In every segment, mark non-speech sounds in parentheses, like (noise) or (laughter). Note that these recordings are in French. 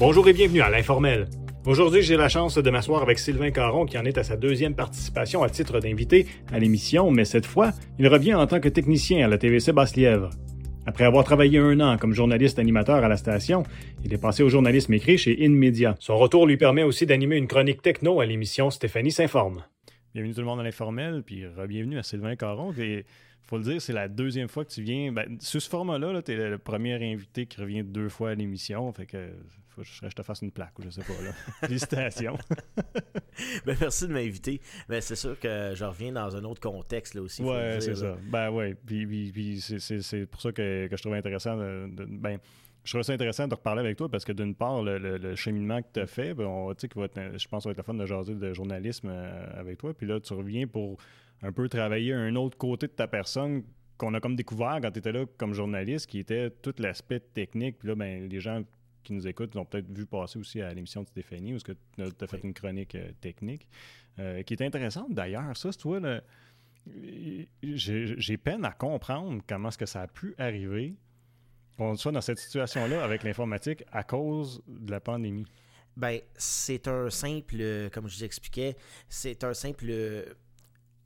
Bonjour et bienvenue à l'Informel. Aujourd'hui, j'ai la chance de m'asseoir avec Sylvain Caron qui en est à sa deuxième participation à titre d'invité à l'émission, mais cette fois, il revient en tant que technicien à la TVC Basse-Lièvre. Après avoir travaillé un an comme journaliste animateur à la station, il est passé au journalisme écrit chez InMedia. Son retour lui permet aussi d'animer une chronique techno à l'émission Stéphanie s'informe. Bienvenue tout le monde à l'informel, puis bienvenue à Sylvain Caron. Faut le dire, c'est la deuxième fois que tu viens. Ben, sur ce format-là, tu es le premier invité qui revient deux fois à l'émission. Fait que faut que je te fasse une plaque ou je sais pas. Là. (laughs) Félicitations. (laughs) ben, merci de m'inviter. Ben, c'est sûr que je reviens dans un autre contexte là aussi. Ouais, c'est ça. Ben ouais. Puis, c'est pour ça que, que, je trouvais intéressant de, ben, je trouve ça intéressant de reparler avec toi parce que d'une part, le, cheminement que tu as fait, ben, on, que je pense que ça va être la fun de jaser de journalisme euh, avec toi. Puis là, tu reviens pour un peu travailler un autre côté de ta personne qu'on a comme découvert quand tu étais là comme journaliste, qui était tout l'aspect technique. Puis là, ben, les gens qui nous écoutent ont peut-être vu passer aussi à l'émission de Stéphanie, où tu as fait une chronique euh, technique, euh, qui est intéressante d'ailleurs. Ça, c'est toi, j'ai peine à comprendre comment est-ce que ça a pu arriver qu'on soit dans cette situation-là avec l'informatique à cause de la pandémie? Ben, c'est un simple, comme je vous expliquais, c'est un simple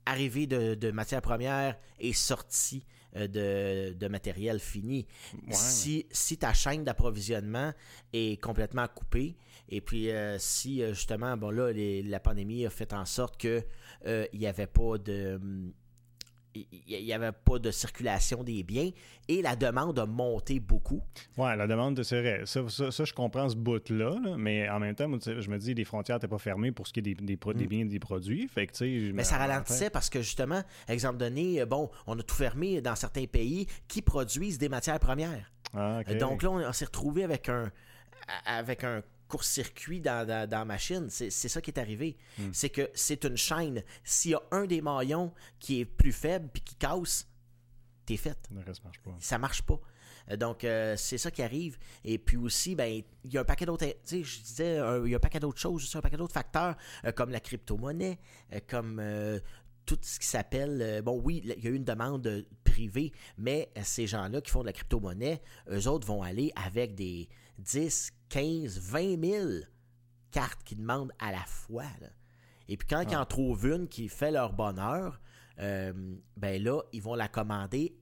arrivée de, de matières premières et sortie euh, de, matériel fini. Si, si ta chaîne d'approvisionnement est complètement coupée, et puis euh, si euh, justement, bon là, la pandémie a fait en sorte qu'il n'y avait pas de hum, il n'y avait pas de circulation des biens et la demande a monté beaucoup. Oui, la demande, c'est vrai. Ça, je comprends ce bout-là, mais en même temps, je me dis, les frontières n'étaient pas fermées pour ce qui est des, des, mm. biens et des produits. Fait que, mais ça ralentissait parce que, justement, exemple donné, euh, bon, on a tout fermé dans certains pays qui produisent des matières premières. Ah, Donc là, on, s'est retrouvé avec un, avec un court-circuit dans, la machine. C'est ça qui est arrivé. Hmm. C'est que c'est une chaîne. S'il y a un des maillons qui est plus faible puis qui casse, t'es fait. Ça marche pas. Ça marche pas. Euh, donc, euh, c'est ça qui arrive. Et puis aussi, ben, il y a un paquet d'autres, tu sais, je disais, il y a un paquet d'autres choses, un paquet d'autres facteurs, euh, comme la crypto-monnaie, comme tout ce qui s'appelle. bon, oui, il y a eu une demande privée, mais ces gens-là qui font de la crypto-monnaie, eux autres vont aller avec des 10, 15, 20 000 cartes qu'ils demandent à la fois. Et puis quand ils en ah. trouvent une qui fait leur bonheur, euh, ben là, ils vont la commander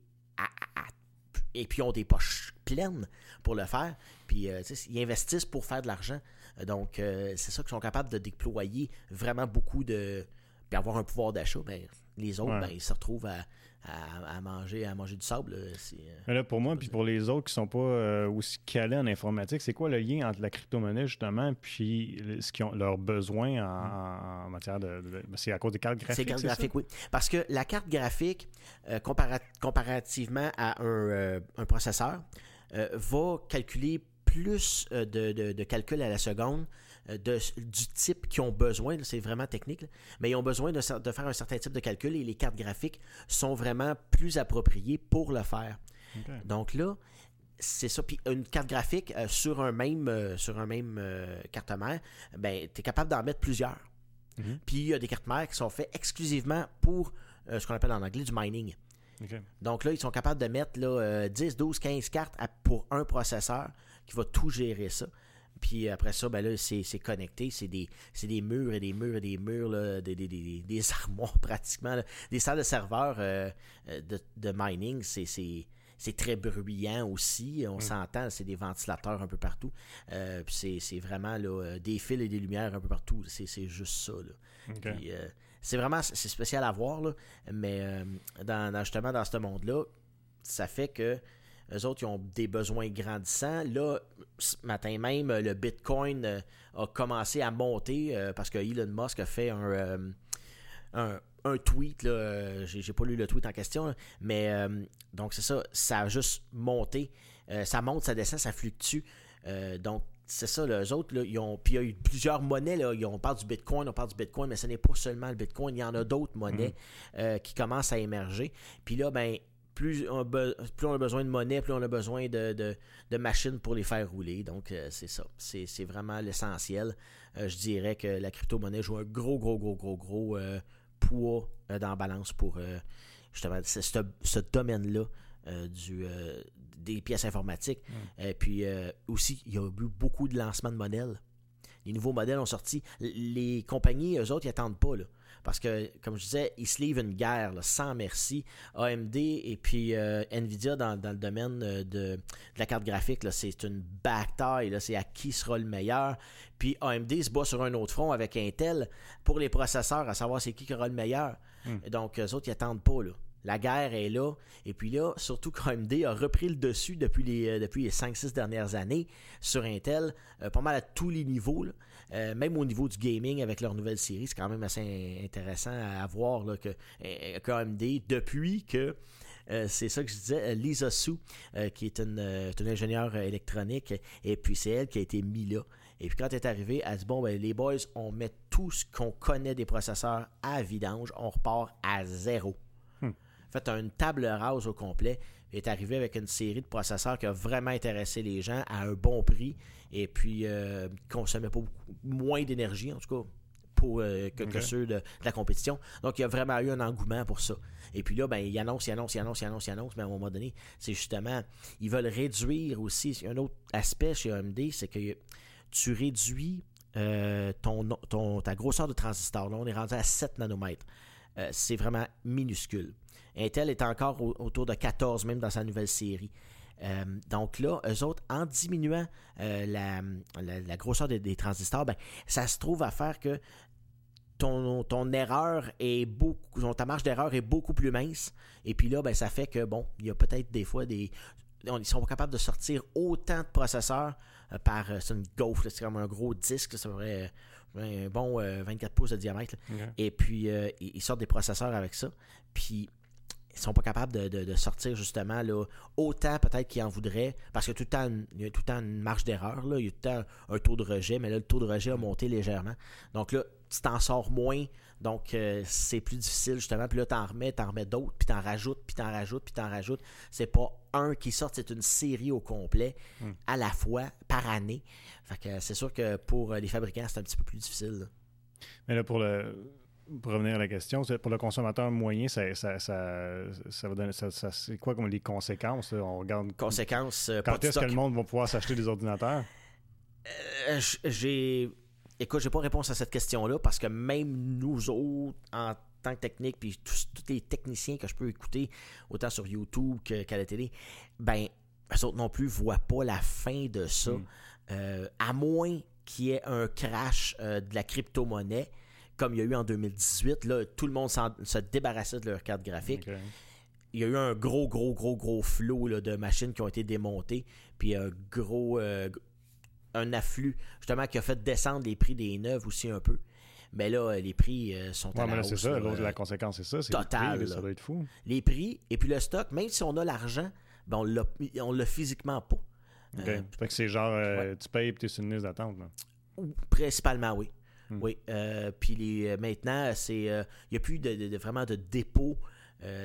et puis ils ont des poches pleines pour le faire. Puis euh, ils investissent pour faire de l'argent. Donc euh, c'est ça qu'ils sont capables de déployer vraiment beaucoup de. Puis avoir un pouvoir d'achat. Ben, les autres, ben, ils se retrouvent à, à, manger à manger du sable. Euh, là, pour moi, puis pour les autres qui sont pas euh, aussi calés en informatique, c'est quoi le lien entre la crypto-monnaie, justement, puis ce qu'ils ont leurs besoins en, matière de. c'est à cause des cartes graphiques. C'est cartes graphiques, oui. Parce que la carte graphique, euh, comparativement à un, processeur, va calculer plus de, de, de calculs à la seconde euh, du type qu'ils ont besoin, c'est vraiment technique, mais ils ont besoin de, faire un certain type de calcul et les cartes graphiques sont vraiment plus appropriées pour le faire. Donc là, c'est ça. Puis une carte graphique euh, sur un même, euh, sur un même carte mère, ben, tu es capable d'en mettre plusieurs. Mhm. Puis il y a des cartes mères qui sont faites exclusivement pour ce qu'on appelle en anglais du mining. Donc là, ils sont capables de mettre là, 10, 12, 15 cartes pour un processeur qui va tout gérer ça. Puis après ça, ben là, c'est, connecté. C'est des, des murs et des murs et des murs, des, des, des, des, (laughs) armoires pratiquement. Des salles de serveurs euh, euh, de, de, mining, c'est, c'est, très bruyant aussi. On mm. s'entend, c'est des ventilateurs un peu partout. Euh, puis c'est, vraiment là, des fils et des lumières un peu partout. C'est, juste ça. Là. c'est vraiment c'est spécial à voir, là, mais dans, justement dans ce monde-là, ça fait que eux autres, ils ont des besoins grandissants. Là, ce matin même, le Bitcoin euh, a commencé à monter euh, parce que Elon Musk a fait un, euh, un, tweet. J'ai pas lu le tweet en question, mais donc c'est ça. Ça a juste monté. ça monte, ça descend, ça fluctue. donc, c'est ça, les autres, là, ils ont. Puis il y a eu plusieurs monnaies, là, on parle du Bitcoin, on parle du Bitcoin, mais ce n'est pas seulement le Bitcoin, il y en a d'autres monnaies mm-hmm. qui commencent à émerger. Puis là, ben, plus on, a besoin de monnaie, plus on a besoin de, machines pour les faire rouler. Donc, euh, c'est ça. C'est vraiment l'essentiel. Euh, je dirais que la crypto-monnaie joue un gros, gros, gros, gros, gros euh, poids dans la balance pour justement ce, domaine-là du, des pièces informatiques. Et puis aussi, il y a eu beaucoup de lancements de modèles. Les nouveaux modèles ont sorti. Les compagnies, eux autres, ils attendent pas. Là. Parce que, comme je disais, ils se livrent une guerre sans merci. AMD et puis euh, Nvidia dans, le domaine euh, de, la carte graphique, c'est une bataille. C'est à qui sera le meilleur. Puis AMD se bat sur un autre front avec Intel pour les processeurs, à savoir c'est qui qui aura le meilleur. Hmm. Donc, eux autres, ils attendent pas. Là. La guerre est là. Et puis là, surtout qu'AMD a repris le dessus depuis les, euh, depuis les 5-6 dernières années sur Intel, pas mal à tous les niveaux. Là. Euh, même au niveau du gaming avec leur nouvelle série, c'est quand même assez intéressant à voir là, que, euh, AMD, depuis que euh, c'est ça que je disais, Lisa Su, qui est une, ingénieure électronique, et puis c'est elle qui a été mise là. Et puis quand elle est arrivée, elle dit Bon, ben, les boys, on met tout ce qu'on connaît des processeurs à vidange, on repart à zéro. Hmm. Fait une table rase au complet. Est arrivé avec une série de processeurs qui a vraiment intéressé les gens à un bon prix et puis euh, consommait pas beaucoup, moins d'énergie, en tout cas, pour, euh, que, ceux de, la compétition. Donc, il y a vraiment eu un engouement pour ça. Et puis là, ben, ils annoncent, ils annoncent, ils annoncent, ils annoncent, ils annoncent, mais à un moment donné, c'est justement, ils veulent réduire aussi. Un autre aspect chez AMD, c'est que tu réduis euh, ton, ton, ta grosseur de transistor. Là, on est rendu à 7 nanomètres. Euh, c'est vraiment minuscule. Intel est encore autour de 14, même dans sa nouvelle série. Euh, donc là, eux autres, en diminuant euh, la, grosseur des, transistors, ben, ça se trouve à faire que ton, erreur est beaucoup, ta marge d'erreur est beaucoup plus mince. Et puis là, ben, ça fait que, bon, il y a peut-être des fois des. Ils sont capables de sortir autant de processeurs par. c'est une gaufre, c'est comme un gros disque, ça vrai un bon 24 pouces de diamètre. Et puis, ils sortent des processeurs avec ça. Puis, ils sont pas capables de, sortir justement là, autant peut-être qu'ils en voudraient, parce qu'il y a tout le temps une, il y a tout le temps une marge d'erreur, il y a tout le temps un taux de rejet, mais là, le taux de rejet a monté légèrement. Donc là, tu t'en sors moins, donc euh, c'est plus difficile justement. Puis là, t'en remets, t'en remets d'autres, puis t'en rajoutes, puis t'en rajoutes, puis t'en rajoutes. C'est pas un qui sort, c'est une série au complet, hmm. à la fois, par année. Fait que c'est sûr que pour les fabricants, c'est un petit peu plus difficile. Mais là, pour le pour revenir à la question, pour le consommateur moyen, ça, ça, ça, ça c'est quoi comme les conséquences? On regarde. Conséquences. Euh, quand est-ce que le monde va pouvoir s'acheter des ordinateurs? Euh, j'ai. Écoute, j'ai pas réponse à cette question-là parce que même nous autres, en tant que technique, puis tous, les techniciens que je peux écouter, autant sur YouTube qu'à la télé, ben, eux autres non plus voient pas la fin de ça. Hmm. Euh, à moins qu'il y ait un crash de la crypto-monnaie comme il y a eu en 2018. Là, tout le monde se débarrassait de leur carte graphique. Il y a eu un gros, gros, gros, gros flot de machines qui ont été démontées. Puis un gros. Euh, un afflux, justement, qui a fait descendre les prix des neuves aussi un peu. Mais là, les prix euh, sont ouais, à c'est ça. la conséquence, c'est ça. C'est total. ça doit être fou. Les prix et puis le stock, même si on a l'argent, ben on l'a physiquement pas. OK. Euh, fait que c'est genre, tu payes et tu es sur une liste d'attente. Principalement, oui. Hmm. Oui. Euh, puis euh, maintenant, c'est il euh, n'y a plus de, vraiment de dépôt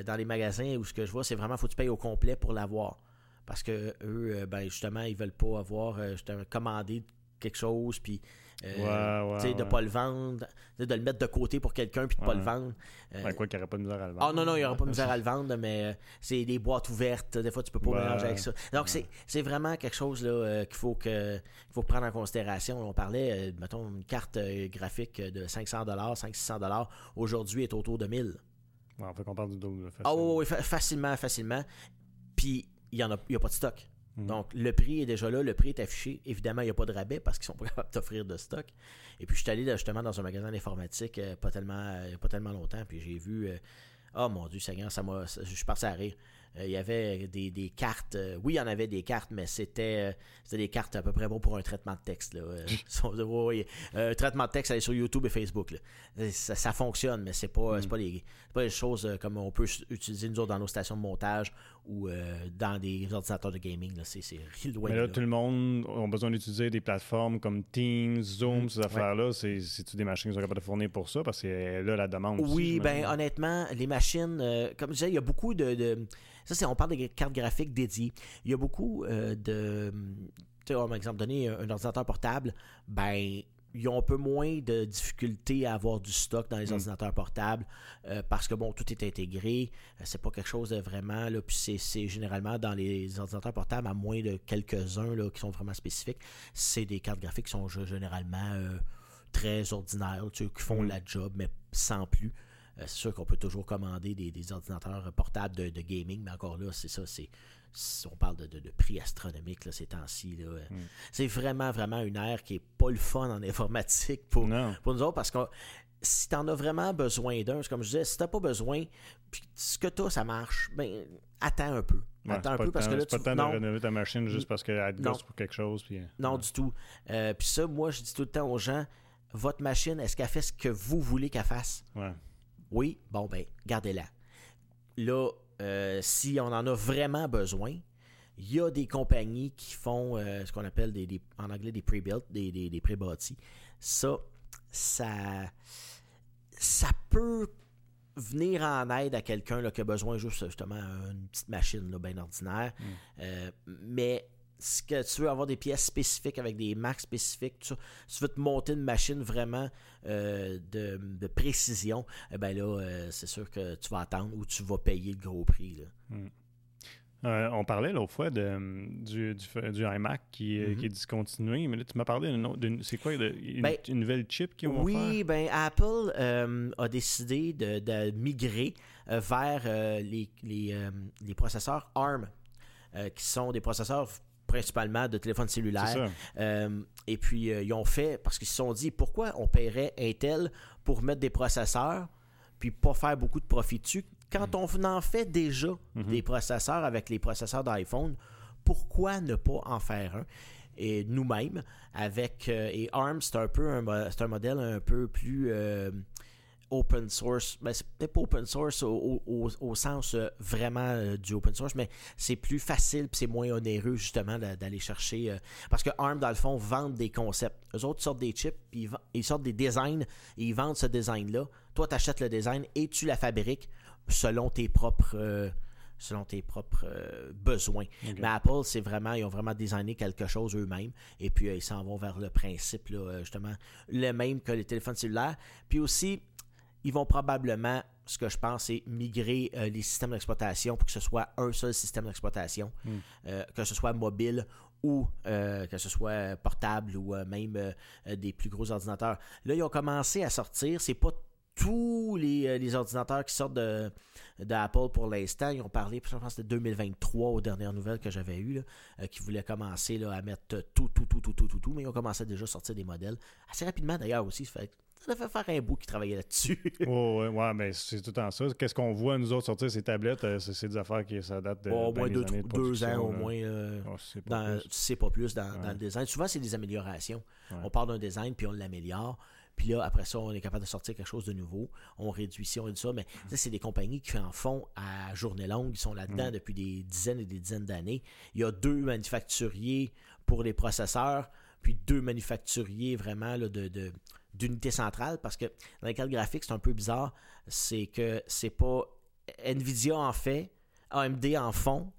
dans les magasins où ce que je vois, c'est vraiment faut que tu payes au complet pour l'avoir. Parce que eux, ben, justement, ils veulent pas avoir justement commandé quelque chose, puis euh, de ne pas le vendre, de le mettre de côté pour quelqu'un puis de ne pas le vendre. Euh, quoi qu'il n'y aurait pas de misère à le vendre. Ah non, non, il n'y aura pas de misère à le vendre, mais euh, c'est des boîtes ouvertes. Des fois, tu peux pas mélanger avec ça. Donc, c'est vraiment quelque chose là, qu'il faut, que, faut prendre en considération. On parlait, mettons, une carte graphique de 500 500-600 aujourd'hui est autour de 1000 on fait qu'on parle du double. Ah oui, facilement, facilement. Puis, il n'y a, a pas de stock. Mm. Donc, le prix est déjà là, le prix est affiché. Évidemment, il n'y a pas de rabais parce qu'ils sont (laughs) pas capables d'offrir de stock. Et puis, je suis allé justement dans un magasin d'informatique euh, pas, tellement, euh, pas tellement longtemps, puis j'ai vu. Euh, oh mon Dieu, Seigneur, ça m'a. Je suis parti à rire. Euh, il y avait des, cartes. Oui, il y en avait des cartes, mais c'était des cartes à peu près bon pour un traitement de texte. Là. (laughs) un traitement de texte, aller sur YouTube et Facebook. Ça, fonctionne, mais c'est pas, mm. pas, les, pas les choses comme on peut utiliser nous autres dans nos stations de montage ou dans des ordinateurs de gaming. C'est (laughs) loin. Mais là, tout le monde a besoin d'utiliser des plateformes comme Teams, Zoom, mm. ces affaires-là. C'est-tu des machines qui sont capables de fournir pour ça? Parce que là, la demande. Oui, ben honnêtement, les machines, comme je disais, il y a beaucoup de ça, c'est on parle de cartes graphiques dédiées. Il y a beaucoup euh, de. Tu sais, par exemple, donner un, ordinateur portable, ben ils ont un peu moins de difficulté à avoir du stock dans les ordinateurs portables euh, parce que bon, tout est intégré. Euh, c'est pas quelque chose de vraiment là, puis c'est généralement dans les ordinateurs portables, à moins de quelques-uns là, qui sont vraiment spécifiques, c'est des cartes graphiques qui sont généralement euh, très ordinaires, tu sais, qui font la job, mais sans plus. c'est sûr qu'on peut toujours commander des, ordinateurs portables de, de, gaming, mais encore là, c'est ça, c'est on parle de, prix astronomiques là, ces temps-ci. Hmm. C'est vraiment, vraiment une ère qui est pas le fun en (laughs) informatique pour, pour nous autres parce que si tu en as vraiment besoin d'un, comme je disais, si tu n'as pas besoin, puis ce que tu as, ça marche, ben attends un peu. attends un peu parce que là, tu pas le temps de rénover ta machine juste parce qu'elle gosse pour quelque chose. Puis... Euh, non, du tout. Euh, puis ça, moi, je dis tout le temps aux gens votre machine, est-ce qu'elle fait ce que vous voulez qu'elle fasse? Oui, bon, ben, gardez-la. Là, euh, si on en a vraiment besoin, il y a des compagnies qui font euh, ce qu'on appelle des, en anglais des pre-built, des, des, pré-bâtis. Ça, ça, ça peut venir en aide à quelqu'un qui a besoin juste justement d'une petite machine là, bien ordinaire. Mm. Euh, mais si que tu veux avoir des pièces spécifiques avec des marques spécifiques, tu, tu veux te monter une machine vraiment euh, de, précision, eh ben là, euh, c'est sûr que tu vas attendre ou tu vas payer le gros prix. Hmm. Euh, on parlait l'autre fois de, du, du, iMac qui, mm-hmm. qui, est discontinué, mais là, tu m'as parlé d'une. C'est quoi, une, ben, une, nouvelle chip qui vont Oui, ben Apple a décidé de, de migrer vers les, les, les, processeurs ARM, qui sont des processeurs principalement de téléphones cellulaires. Euh, et puis, euh, ils ont fait, parce qu'ils se sont dit, pourquoi on paierait Intel pour mettre des processeurs, puis pas faire beaucoup de profit dessus, quand mm. on en fait déjà mm-hmm. des processeurs avec les processeurs d'iPhone, pourquoi ne pas en faire un? Et nous-mêmes, avec euh, et ARM, c'est un peu un, un modèle un peu plus open source. Ben, c'est peut-être pas open source au, sens euh, vraiment euh, du open source, mais c'est plus facile c'est moins onéreux justement d'aller chercher. Euh, parce que ARM, dans le fond, vendent des concepts. Eux autres sortent des chips, ils, ils sortent des designs et ils vendent ce design-là. Toi, tu achètes le design et tu la fabriques selon tes propres selon tes propres besoins. Mais Apple, c'est vraiment, ils ont vraiment designé quelque chose eux-mêmes. Et puis, ils s'en vont vers le principe, justement, le même que les téléphones cellulaires. Puis aussi, ils vont probablement, ce que je pense, c'est migrer euh, les systèmes d'exploitation pour que ce soit un seul système d'exploitation, hmm. euh, que ce soit mobile ou euh, que ce soit portable ou même des plus gros ordinateurs. Là, ils ont commencé à sortir, c'est pas tous les, ordinateurs qui sortent de, d'Apple pour l'instant. Ils ont parlé, je pense que c'était 2023 aux dernières nouvelles que j'avais eues, qui voulaient commencer là, à mettre tout, tout, tout, tout, tout, tout, tout, mais ils ont commencé déjà à sortir des modèles assez rapidement d'ailleurs aussi. Fait ça fait faire un bout qui travaillait là-dessus. (laughs) oh, ouais, ouais, mais c'est tout en ça. Qu'est-ce qu'on voit, nous autres, sortir ces tablettes? Euh, c'est des affaires qui ça date de. au moins deux, deux ans, au moins. Euh, oh, dans, sais pas plus dans, le design. Souvent, c'est des améliorations. On part d'un design, puis on l'améliore. Puis là, après ça, on est capable de sortir quelque chose de nouveau. On réduit ci, on réduit ça. Mais c'est des compagnies qui en font à journée longue. Ils sont là-dedans mm. depuis des dizaines et des dizaines d'années. Il y a deux manufacturiers pour les processeurs, puis deux manufacturiers vraiment là, de d'unité centrale parce que dans les cartes graphiques, c'est un peu bizarre. C'est que c'est pas Nvidia en fait, AMD en font,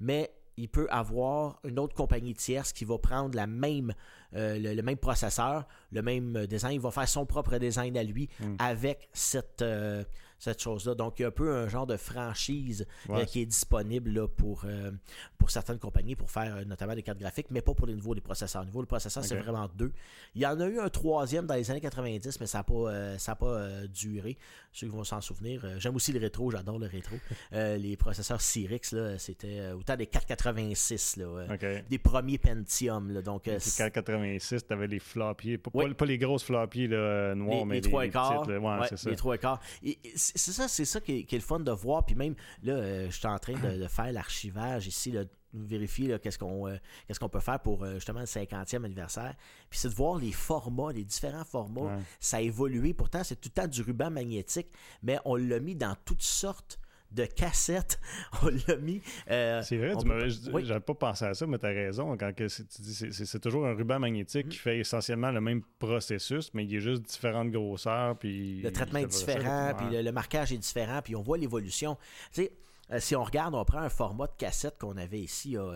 mais il peut avoir une autre compagnie tierce qui va prendre la même, euh, le, même processeur, le même design. Il va faire son propre design à lui hmm. avec cette, euh, cette chose-là. Donc, il y a un peu un genre de franchise euh, qui est disponible là, pour, euh, pour certaines compagnies pour faire euh, notamment des cartes graphiques, mais pas pour les niveaux des processeurs. Au niveau des processeurs, c'est vraiment deux. Il y en a eu un troisième dans les années 90, mais ça n'a pas, pas duré. Ceux qui vont s'en souvenir. J'aime aussi le rétro, j'adore le rétro. (laughs) les processeurs Cyrix, là, c'était autant des 486, là, des premiers Pentium. Là, donc, les 486, tu avais les floppies, pas, pas, les grosses floppies là, noires, mais les, trois quarts. les trois quarts c'est ça, c'est ça qui est, le fun de voir. Puis même, là, euh, je suis en train de, faire l'archivage ici, là, vérifier qu'est-ce qu'on euh, qu'est-ce qu'on peut faire pour euh, justement le 50e anniversaire. Puis c'est de voir les formats, les différents formats. Ça a évolué. Pourtant, c'est tout le temps du ruban magnétique, mais on l'a mis dans toutes sortes de cassettes. (laughs) On l'a mis. Euh, c'est vrai, tu j'avais pas pensé à ça, mais tu as raison. Quand que tu dis c'est toujours un ruban magnétique qui mm. fait essentiellement le même processus, mais il est juste différentes grosseurs. Puis le traitement est différent, puis le, marquage est différent, puis on voit l'évolution. Tu sais, euh, si on regarde, on prend un format de cassette qu'on avait ici il y a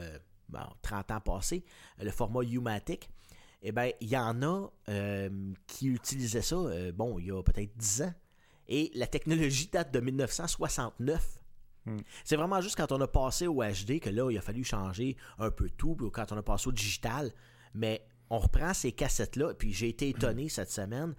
30 ans passé, le format U-Matic. eh bien, il y en a euh, qui utilisaient ça, euh, bon, il y a peut-être 10 ans. Et la technologie date de 1969. Hmm. C'est vraiment juste quand on a passé au HD que là, il a fallu changer un peu tout, puis quand on a passé au digital. Mais on reprend ces cassettes-là, puis j'ai été étonné cette semaine.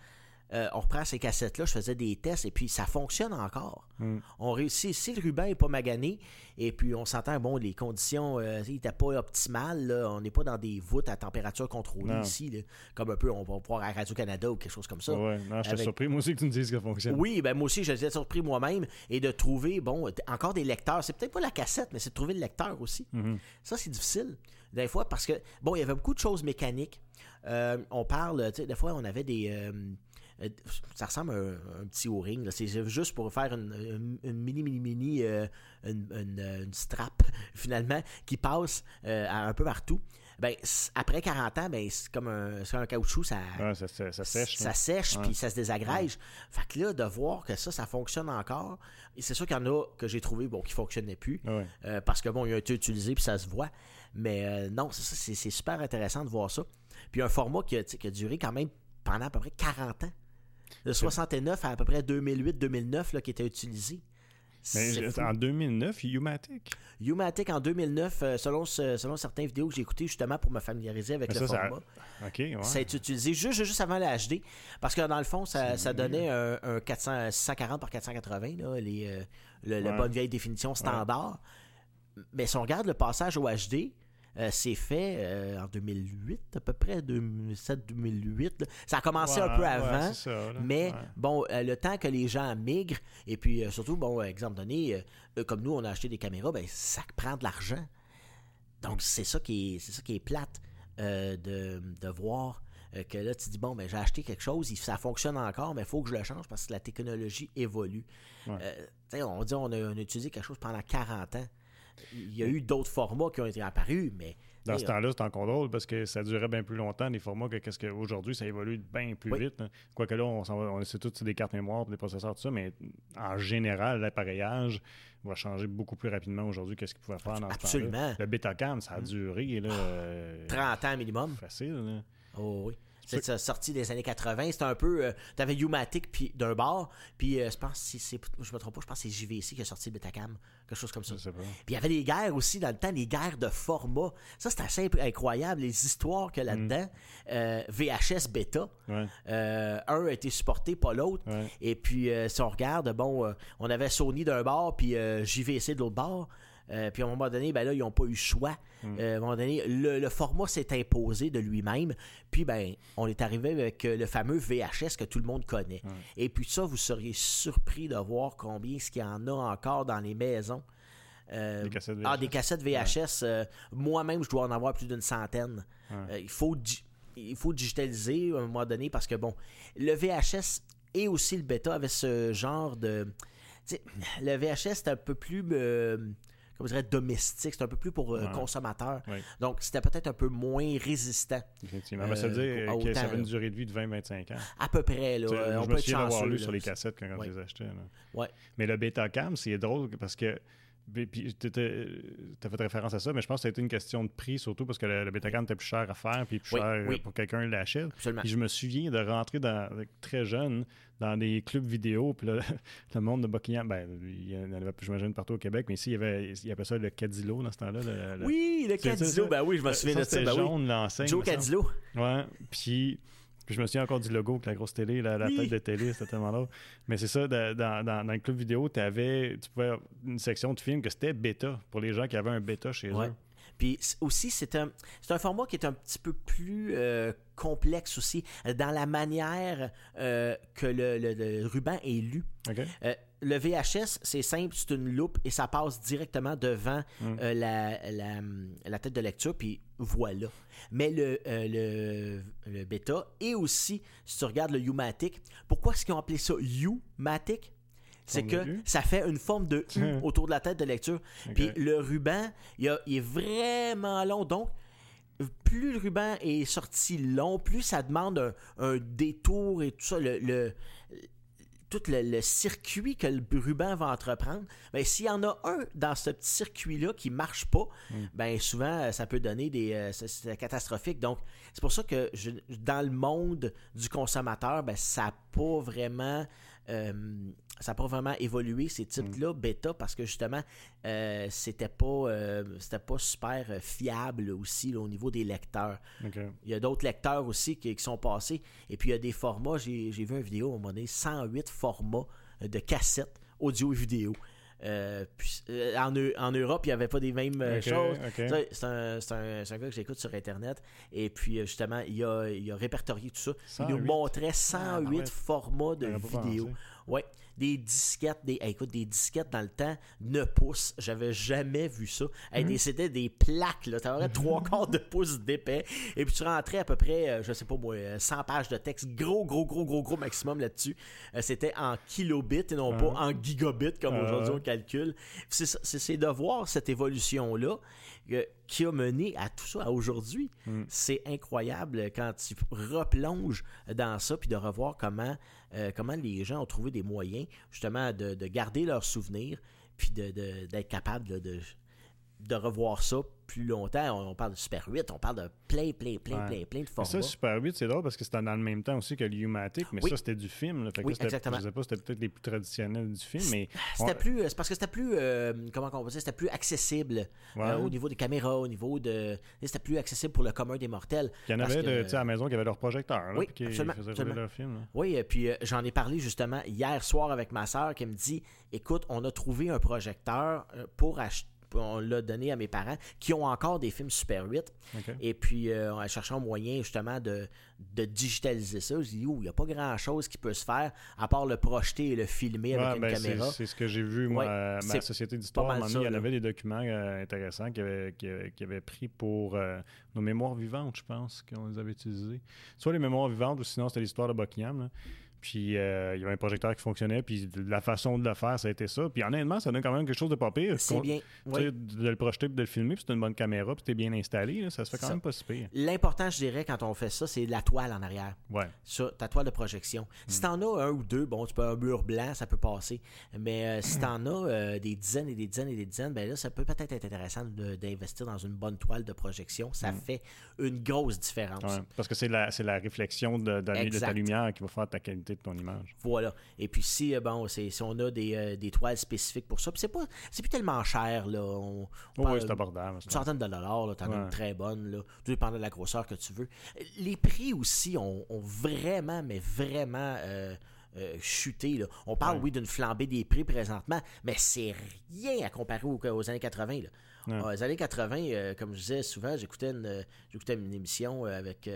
Euh, on reprend ces cassettes-là, je faisais des tests et puis ça fonctionne encore. Hmm. On réussit. Si le ruban n'est pas magané, et puis on s'entend, bon, les conditions euh, n'étaient pas optimales, là, on n'est pas dans des voûtes à température contrôlée Non. ici, là, comme un peu on va voir à Radio-Canada ou quelque chose comme ça. Ouais, non, j'étais Avec- surpris, moi aussi, que tu me dises que ça fonctionne. Oui, ben moi aussi, j'étais surpris moi-même et de trouver, bon, encore des lecteurs. C'est peut-être pas la cassette, mais c'est de trouver le lecteur aussi. Mhm. Ça, c'est difficile, des fois, parce que, bon, il y avait beaucoup de choses mécaniques. Euh, on parle, tu sais, des fois, on avait des. Euh, ça ressemble à un, un petit O-ring. C'est juste pour faire une, une- une mini, mini, mini, euh, une, une- euh, strap, (laughs) finalement, qui passe euh, un peu partout. Ben, après 40 ans, ben, c'est comme un, c'est un caoutchouc, ça, Ouais, ça, ça- ça sèche. ça sèche, puis ça se désagrège. Fait que là, de voir que ça, ça fonctionne encore, c'est sûr qu'il y en a que j'ai trouvé bon, qui ne fonctionnaient plus, Ouais. euh, parce que bon, il a été utilisé, puis ça se voit. Mais euh, non, c'est super intéressant de voir ça. Puis un format a, qui a duré quand même pendant à peu près 40 ans. De 69 à à peu près 2008-2009 là, qui était utilisé. Mais en 2009, Umatic. Umatic en 2009, euh, selon, selon certaines vidéos que j'ai écoutées justement pour me familiariser avec Mais le ça, ça- format. Ouais. Ça a été utilisé juste, juste avant la HD. Parce que dans le fond, ça, ça donnait un, un 400, 640 par 480, là, les, euh, le- la bonne vieille définition standard. Mais si on regarde le passage au HD, euh, c'est fait euh, en 2008 à peu près, 2007-2008. Ça a commencé un peu avant. ça. Mais bon, euh, le temps que les gens migrent, et puis surtout, bon, exemple donné, comme nous, on a acheté des caméras, ben, ça prend de l'argent. Donc, c'est ça qui est, c'est ça qui est plate de, de voir que là, tu dis, bon, ben, j'ai acheté quelque chose, ça fonctionne encore, mais il faut que je le change parce que la technologie évolue. Ouais. Euh, on dit on a, on a utilisé quelque chose pendant 40 ans. Il y a eu d'autres formats qui ont été apparus, mais Dans ce sais, temps-là, c'est encore drôle parce que ça durait bien plus longtemps, les formats, que qu'est-ce qu'aujourd'hui, ça évolue bien plus Oui. vite. hein. Quoique là, on, on essaie tout des cartes mémoire, des processeurs, tout ça, mais en général, l'appareillage va changer beaucoup plus rapidement aujourd'hui que ce qu'il pouvait faire dans ce temps-là. Absolument. Le Betacam, ça a duré là, euh, 30 ans minimum. facile. là. Oh oui. C'est ça, sorti des années 80. C'était un peu. euh, T'avais Umatic puis d'un bar. Puis euh, je pense, si c'est, je me trompe pas, je pense que c'est JVC qui a sorti le Betacam. Quelque chose comme ça. Puis il y avait des guerres aussi dans le temps, des guerres de format. Ça, c'est assez incroyable, les histoires qu'il y a là-dedans. Euh, VHS bêta. Ouais. Euh, un a été supporté, pas l'autre. Ouais. Et puis, si on regarde, bon, on avait Sony d'un bord, puis JVC de l'autre bord. Euh, puis à un moment donné, ben là, ils n'ont pas eu le choix. Euh, à un moment donné, le, le format s'est imposé de lui-même. Puis ben, on est arrivé avec euh, le fameux VHS que tout le monde connaît. Et puis ça, vous seriez surpris de voir combien ce qu'il y en a encore dans les maisons. Euh, Des cassettes Ah, VHS. des cassettes VHS. Moi-même, je dois en avoir plus d'une centaine. Il faut il faut digitaliser à un moment donné parce que bon, le VHS et aussi le bêta avaient ce genre de. tu sais, le VHS c'est un peu plus. euh, comment je dirais, domestique, c'est un peu plus pour euh, Ouais. consommateurs. Ouais. Donc, c'était peut-être un peu moins résistant. Effectivement. Mais ça veut Euh, dire que ça avait une durée de vie de 20-25 ans. À peu près, là. Tu sais, euh, on je peut me souviens d'avoir lu là. sur les cassettes quand Ouais. je les achetais. là. Mais le Betacam, c'est drôle parce que. Puis, puis t'étais- t'as fait référence à ça, mais je pense que ça a été une question de prix, surtout parce que le, le Betacam était plus cher à faire, puis plus Oui, cher oui. pour que quelqu'un l'achète. Puis je me souviens de rentrer dans, très jeune dans des clubs vidéo, puis là, (laughs) le monde de Buckingham, ben, il y en avait, j'imagine, partout au Québec, mais ici, il y avait, il appelait ça le Cadillo dans ce temps-là. le- Oui, le Cadillo, ben oui, je me souviens de ça. c'était Ben oui. jaune, l'enseigne. Joe. Cadillo. Ouais, puis, puis je me souviens encore du logo avec la grosse télé, la, la Oui. tête de télé, c'était tellement drôle. Mais c'est ça, dans, dans, le club vidéo, avais, tu pouvais avoir une section de films que c'était bêta, pour les gens qui avaient un bêta chez Ouais. eux. Puis aussi, c'est un, c'est un format qui est un petit peu plus euh, complexe aussi euh, dans la manière euh, que le, le- le ruban est lu. Euh, le VHS, c'est simple, c'est une loupe et ça passe directement devant euh, la, la, la tête de lecture, puis voilà. Mais le, euh, le, le bêta et aussi, si tu regardes le U-Matic, pourquoi est-ce qu'ils ont appelé ça U-Matic? C'est que ça fait une forme de U (laughs) autour de la tête de lecture. Puis le ruban, il, a- il est vraiment long. Donc, plus le ruban est sorti long, plus ça demande un, un détour et tout ça. Le, le- tout le, circuit que le ruban va entreprendre, ben, s'il y en a un dans ce petit circuit-là qui marche pas, mm. ben, souvent, ça peut donner des... c'est catastrophique. Donc, c'est pour ça que dans le monde du consommateur, ben, ça n'a pas vraiment euh, ça n'a pas vraiment évolué, ces titres-là, mm. bêta, parce que justement, euh, c'était pas, euh, pas super fiable aussi au niveau des lecteurs. Il y a d'autres lecteurs aussi qui, sont passés. Et puis, il y a des formats, j'ai vu une vidéo à un moment donné, 108 formats de cassettes audio et vidéo. Euh, euh, en, Europe, il n'y avait pas des mêmes euh, choses. C'est un, gars que j'écoute sur Internet. Et puis, justement, il a, il a répertorié tout ça. Il nous montrait 108 ah, formats de vidéos. Ouais des disquettes, des, écoute, des disquettes dans le temps, 9 pouces. J'avais jamais vu ça. Mhm. C'était des plaques, là. T'avais (laughs) trois quarts de pouces d'épais. Et puis tu rentrais à peu près, euh, je sais pas moi, 100 pages de texte, gros, gros, gros, gros, gros maximum là-dessus. Euh, c'était en kilobits et non pas en gigabits comme aujourd'hui on calcule. C'est de voir cette évolution-là qui a mené à tout ça, à aujourd'hui. Mm. C'est incroyable quand tu replonges dans ça, puis de revoir comment, euh, comment les gens ont trouvé des moyens, justement, de, garder leurs souvenirs, puis d'être de, capable de, de revoir ça plus longtemps. On, parle de Super 8, on parle de plein, plein, plein, plein, plein de formats. ça, Super 8, c'est drôle parce que c'était dans le même temps aussi que l'Umatic, mais ça, c'était du film. Là. Fait oui, exactement. Je sais pas, c'était peut-être les plus traditionnels du film, mais... C'était plus... C'est parce que c'était plus... Euh, comment on va dire? C'était plus accessible euh, au niveau des caméras, au niveau de... C'était plus accessible pour le commun des mortels. Il y en avait de, à la maison qui avaient leur projecteur, oui, qui absolument, faisaient leur film. Oui, et puis euh, j'en ai parlé justement hier soir avec ma soeur qui me dit, écoute, on a trouvé un projecteur pour acheter on l'a donné à mes parents qui ont encore des films Super 8. Et puis, euh, on a cherché un moyen justement de, de digitaliser ça. Je dis, il n'y a pas grand-chose qui peut se faire à part le projeter et le filmer avec une ben, caméra. C'est ce que j'ai vu, moi, à ma société d'histoire. Il y en avait des documents euh, intéressants qui avaient, qui, pris pour euh, nos mémoires vivantes, je pense, qu'on les avait utilisées. Soit les mémoires vivantes ou sinon c'était l'histoire de Buckingham. Puis euh, il y avait un projecteur qui fonctionnait, puis la façon de le faire, ça a été ça. Puis honnêtement, ça donne quand même quelque chose de pas pire. C'est bien. De le projeter et de le filmer, puis c'est une bonne caméra, puis es bien installé, ça se fait quand même pas si pire. L'important, je dirais, quand on fait ça, c'est la toile en arrière. Ouais. Ça, ta toile de projection. Si mm. t'en as un ou deux, bon, tu peux un mur blanc, ça peut passer. Mais euh, si t'en as euh, des dizaines et des dizaines et des dizaines, ben là, ça peut peut-être être intéressant d'investir dans une bonne toile de projection. Ça mm. fait une grosse différence. parce que c'est la, la réflexion de, de, ta lumière qui va faire ta qualité de ton image. Voilà. Et puis si, euh, bon, si on a des, euh, des, toiles spécifiques pour ça, puis c'est pas c'est plus tellement cher, là. On, oui, c'est abordable. Une centaine de dollars, t'en as une très bonne, là. Tout dépend de la grosseur que tu veux. Les prix aussi ont, vraiment, mais vraiment... Euh, chuté. Là. On parle, oui, d'une flambée des prix présentement, mais c'est rien à comparer aux, années 80. Là. les années 80, comme je disais souvent, j'écoutais une, j'écoutais une émission avec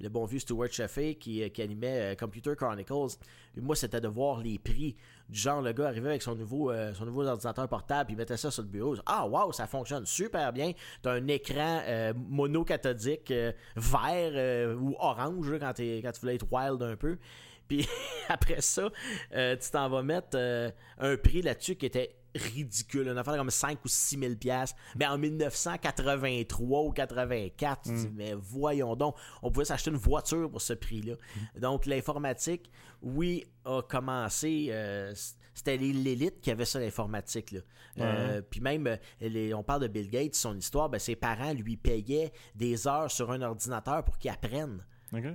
le bon vieux Stuart Chaffee qui, qui animait Computer Chronicles. moi, c'était de voir les prix. Du genre, le gars arrivait avec son nouveau, son nouveau ordinateur portable, il mettait ça sur le bureau. Ah, waouh, ça fonctionne super bien. T'as un écran monocathodique vert ou orange quand, quand tu voulais être wild un peu. Puis (laughs) après ça, tu t'en vas mettre un prix là-dessus qui était ridicule. Une affaire comme 5 ou 6 000 pièces Mais en 1983 ou 84, tu dis, mm. mais voyons donc, on pouvait s'acheter une voiture pour ce prix-là. Mm. Donc, l'informatique, oui, a commencé... Euh, c'était l'élite qui avait ça, l'informatique. Euh, puis même, euh, on parle de Bill Gates, son histoire, ben, ses parents lui payaient des heures sur un ordinateur pour qu'il apprenne.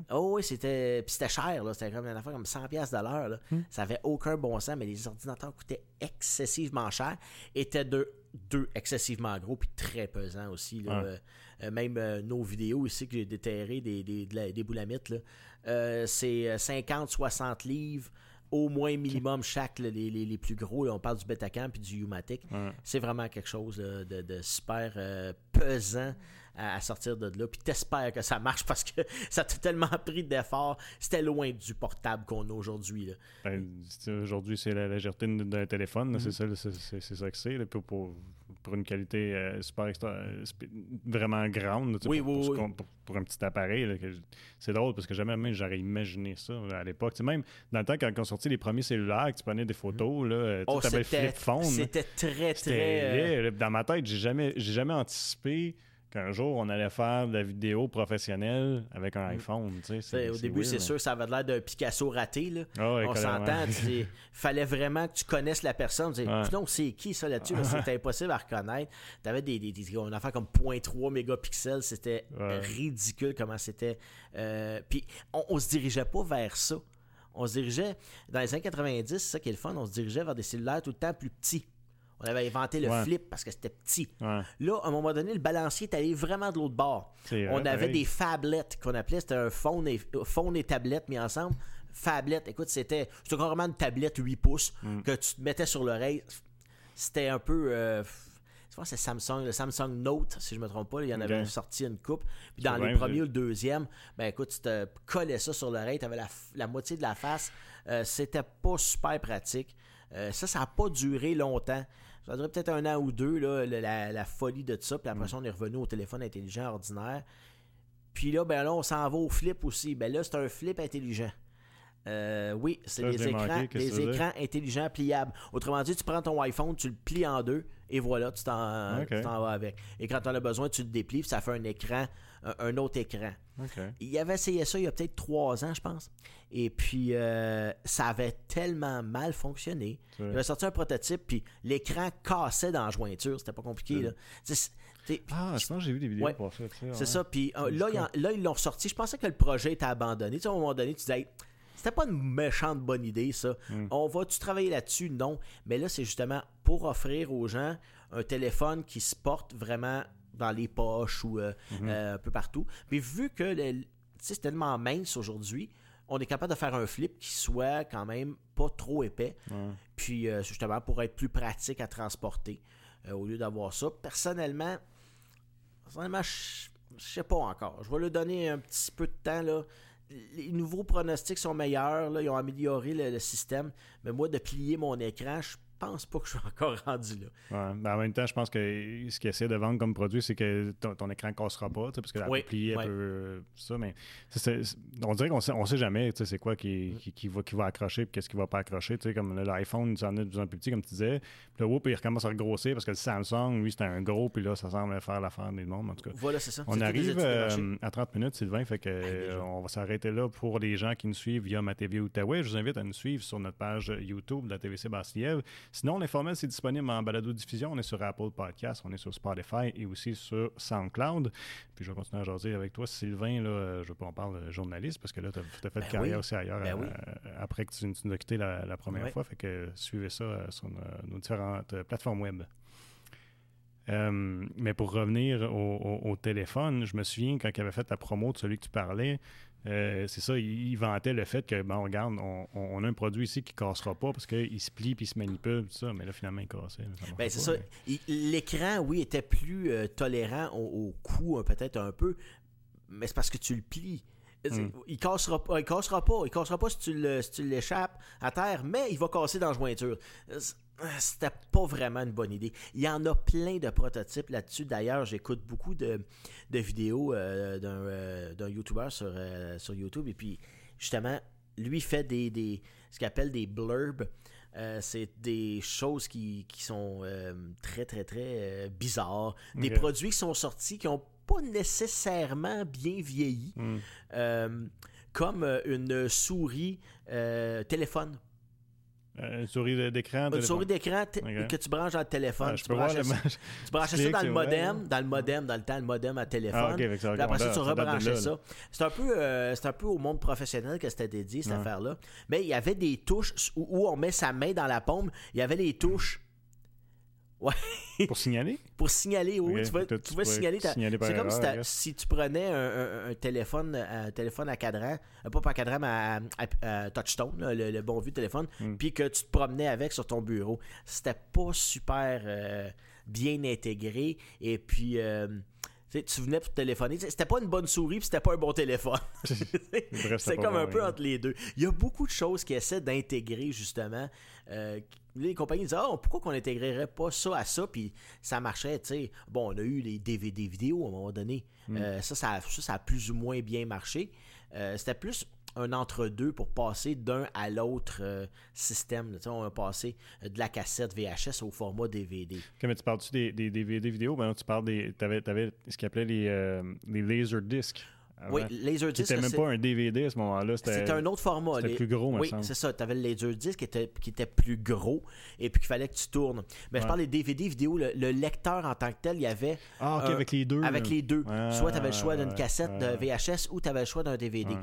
Oh oui, c'était c'était cher là, c'était comme une affaire comme 100 pièces de l'heure hmm. Ça avait aucun bon sens, mais les ordinateurs coûtaient excessivement cher, étaient deux, deux excessivement gros puis très pesants aussi là. Euh, euh, même euh, nos vidéos ici que j'ai déterré des des, des boulamites là, c'est 50 60 livres au moins minimum chaque, les, les, plus gros. on parle du Betacam puis du Umatic. C'est vraiment quelque chose de, de, super pesant à, sortir de là. Puis t'espères que ça marche parce que (laughs) ça t'a tellement pris d'efforts. C'était loin du portable qu'on a aujourd'hui. Ben, aujourd'hui, c'est la légèreté d'un téléphone. C'est mm-hmm. ça, c'est, ça que c'est. Pour, pour, une qualité euh, super extra, euh, vraiment grande. Oui, pour, oui, pour, un petit appareil. c'est drôle parce que jamais même j'aurais imaginé ça à l'époque. même dans le temps, quand on sortit les premiers cellulaires, que tu prenais des photos, là, oh, avais le flip phone. C'était très, très. Dans ma tête, j'ai jamais, j'ai jamais anticipé qu'un jour, on allait faire de la vidéo professionnelle avec un Mm. iPhone. tu sais, Au début, c'est mais- sûr, ça avait l'air d'un Picasso raté. Là. Ah On s'entend. Il (laughs) fallait vraiment que tu connaisses la personne. Tu Ouais. Sinon, c'est qui ça là-dessus? (laughs) là? C'était impossible à reconnaître. Tu avais des, des, des- une affaire comme 0.3 mégapixels. C'était Ouais. ridicule comment c'était. euh, Puis on, on se dirigeait pas vers ça. On se dirigeait, dans les années 90, c'est ça qui est le fun, on se dirigeait vers des cellulaires tout le temps plus petits. On avait inventé le Ouais. flip parce que c'était petit. Ouais. Là, à un moment donné, le balancier est allé vraiment de l'autre bord. On avait des phablettes qu'on appelait, c'était un phone et, phone et tablette mis ensemble. Phablette, écoute, c'était carrément une tablette 8 pouces Mm. que tu te mettais sur l'oreille. C'était un peu. euh, je pense que c'est Samsung, le Samsung Note, si je me trompe pas. Il y en avait sorti une coupe. Puis dans les premiers ou le deuxième, ben écoute, tu te collais ça sur l'oreille, tu avais la, la moitié de la face. Euh, C'était pas super pratique. Euh, ça, ça n'a pas duré longtemps. Ça durait peut-être un an ou deux, là, la, la folie de ça. Puis Mm. après ça, on est revenu au téléphone intelligent ordinaire. Puis là, ben là, on s'en va au flip aussi. Ben là, c'est un flip intelligent. Euh, oui, c'est des écrans, des écrans intelligents pliables. Autrement dit, tu prends ton iPhone, tu le plies en deux et voilà, tu t'en vas avec. Et quand tu en as besoin, tu le déplies, puis ça fait un écran, un, un autre écran. OK. Il avait essayé ça il y a peut-être trois ans, je pense. Et puis, euh, ça avait tellement mal fonctionné. Il avait sorti un prototype, puis l'écran cassait dans la jointure. C'était pas compliqué, là. Ah, sinon, j'ai vu des vidéos Ouais. pour ça. c'est ouais. ça. Puis euh, là, en- là, ils l'ont ressorti. Je pensais que le projet était abandonné. Tu sais, à un moment donné, tu disais, Hey, c'était pas une méchante bonne idée, ça. Mm. On va-tu travailler là-dessus? Non. Mais là, c'est justement pour offrir aux gens un téléphone qui se porte vraiment dans les poches ou euh, Mm-hmm. euh, un peu partout. Mais vu que c'est tellement mince aujourd'hui, on est capable de faire un flip qui soit quand même pas trop épais. Puis euh, justement pour être plus pratique à transporter au lieu d'avoir ça. Personnellement, personnellement, je sais pas encore. Je vais lui donner un petit peu de temps là. Les nouveaux pronostics sont meilleurs, là, ils ont amélioré le, le système, mais moi de plier mon écran, je pense pas que je suis encore (laughs) rendu là. Ouais. Ben, en même temps, je pense que ce qu'ils essaient de vendre comme produit, c'est que ton, ton écran ne cassera pas, parce que la Oui, ouais. peut. euh, Ça, mais on dirait qu'on sait, on sait jamais, c'est quoi Mm. qui, qui, qui va, qui va accrocher et qu'est-ce qui va pas accrocher. Tu sais, comme l'iPhone, ça en est de plus en plus petit, comme tu disais. Puis là, whoop, il recommence à regrossir parce que le Samsung, lui, c'était un gros, puis là, ça semble faire l'affaire des mondes, en tout cas. Voilà, c'est ça. On arrive euh, à 30 minutes, Sylvain, fait que euh, on va s'arrêter là pour les gens qui nous suivent via ma TV Outaouais. Je vous invite à nous suivre sur notre page YouTube de la TVC Bastille. Sinon, l'informel, c'est disponible en balado-diffusion. On est sur Apple Podcast, on est sur Spotify et aussi sur SoundCloud. Puis je vais continuer à jaser avec toi, Sylvain. Là, je veux pas en parler journaliste parce que là, tu as, fait Ben carrière oui. aussi ailleurs Ben euh, oui. après que tu, tu nous as quitté la, la première fois. Fait que suivez ça euh, sur nos, nos différentes euh, plateformes web. Euh, mais pour revenir au, au- au téléphone, je me souviens quand il avait fait la promo de celui que tu parlais, euh, c'est ça, il, il vantait le fait que, bon, regarde, on, on- a un produit ici qui ne cassera pas parce qu'il se plie puis il se manipule, tout ça, mais là, finalement, il cassait. Ben, c'est ça. mais- L'écran, oui, était plus euh, tolérant au, au hein, peut-être un peu, mais c'est parce que tu le plies. Mm. Il cassera pas, il cassera pas, il cassera pas si tu le- si tu l'échappes à terre, mais il va casser dans la jointure. C'est- C'était pas vraiment une bonne idée. Il y en a plein de prototypes là-dessus. D'ailleurs, j'écoute beaucoup de, de vidéos euh, d'un euh, d'un YouTuber sur, euh, sur YouTube et puis justement, lui fait des, des ce qu'il appelle des blurbs. Euh, c'est des choses qui, qui sont euh, très, très, très euh, bizarres. Des produits qui sont sortis qui n'ont pas nécessairement bien vieilli. Mm. Euh, comme euh, une souris euh, téléphone. Euh, une souris d'écran. Une téléphone. souris d'écran que tu branches dans le téléphone. Ah, tu, le ça, tu (laughs) dans le modem, dans le modem, dans le temps, le modem à téléphone. Ah, que ça après ça, tu rebranchais ça. C'est un, peu, euh, un peu au monde professionnel que c'était dédié, cette affaire-là. Mais il y avait des touches où, où on met sa main dans la paume. Il y avait les touches. Ouais, Pour signaler? (laughs) pour signaler, oui, tu vas, tu tu signaler. ta- signaler C'est comme si, erreur, tu prenais un, un- un téléphone, un téléphone à cadran, euh, pas par cadran, mais à, à- à touchstone, là, le, le bon vieux téléphone, Mm. puis que tu te promenais avec sur ton bureau. C'était pas super euh, bien intégré. Et puis, euh, tu venais pour te téléphoner. C'était pas une bonne souris, puis c'était pas un bon téléphone. (laughs) C'est pas comme un peu entre les deux. Il y a beaucoup de choses qui essaient d'intégrer, justement. Euh, les compagnies disent Ah, pourquoi qu'on n'intégrerait pas ça à ça? Puis ça marchait, tu sais. Bon, on a eu les DVD vidéo à un moment donné. Mm. Euh, ça, ça, a- ça, ça a plus ou moins bien marché. Euh, C'était plus un entre-deux pour passer d'un à l'autre euh, système. on a passé de la cassette VHS au format DVD. Comme tu parles-tu des, des, DVD vidéo? Ben, tu parles des. Tu avais, ce qu'ils appelait les, euh, les laser discs. Oui, Laserdisc. C'était même pas un DVD à ce moment-là. C'était un autre format. C'était plus gros, Oui, c'est ça. Tu avais le Laserdisc qui était, qui était plus gros et puis qu'il fallait que tu tournes. Mais je parle des DVD vidéo. Le, lecteur en tant que tel, il y avait. Ah, ok, avec les deux. Avec les deux. Soit tu avais le choix d'une cassette de VHS ou tu avais le choix d'un DVD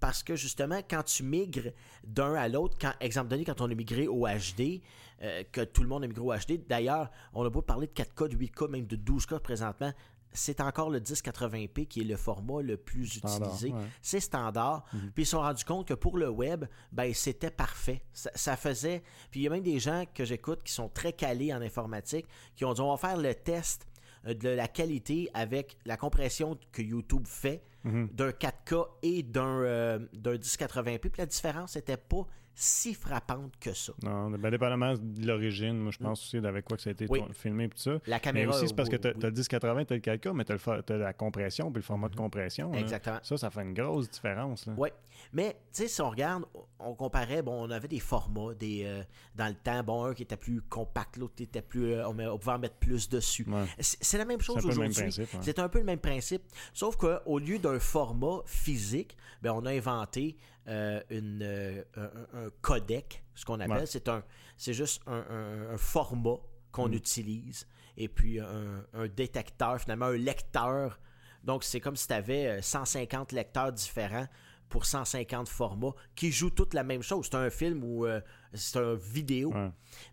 parce que justement, quand tu migres d'un à l'autre, quand, exemple donné, quand on a migré au HD, euh, que tout le monde a migré au HD, d'ailleurs, on a beau parler de 4K, de 8K, même de 12K présentement, c'est encore le 1080p qui est le format le plus utilisé. C'est standard. Mhm. Puis ils se sont rendus compte que pour le web, ben, c'était parfait. Ça, faisait. Puis il y a même des gens que j'écoute qui sont très calés en informatique qui ont dit on va faire le test euh, de la qualité avec la compression que YouTube fait mhm. d'un 4K et d'un euh, 1080p. Puis la différence n'était pas si frappante que ça. Non, ben, dépendamment de l'origine, moi je pense aussi d'avec quoi que ça a été filmé et tout ça. La caméra. Mais aussi, c'est parce que tu as, le 1080, tu as le 4K, mais tu as, la compression puis le format de mhm. compression. Exactement. Ça, ça fait une grosse différence. Oui. Mais, tu sais, si on regarde, on comparait, bon, on avait des formats des, euh, dans le temps, bon, un qui était plus compact, l'autre était plus. Euh, on, pouvait en mettre plus dessus. C'est la même chose aujourd'hui. C'est un peu le même principe. Sauf qu'au lieu d'un format physique, ben, on a inventé euh, une, un, codec, ce qu'on appelle. C'est un c'est juste un, format qu'on mm. utilise. Et puis un, détecteur, finalement, un lecteur. Donc, c'est comme si tu avais 150 lecteurs différents pour 150 formats qui jouent toutes la même chose. C'est un film ou euh, c'est un vidéo.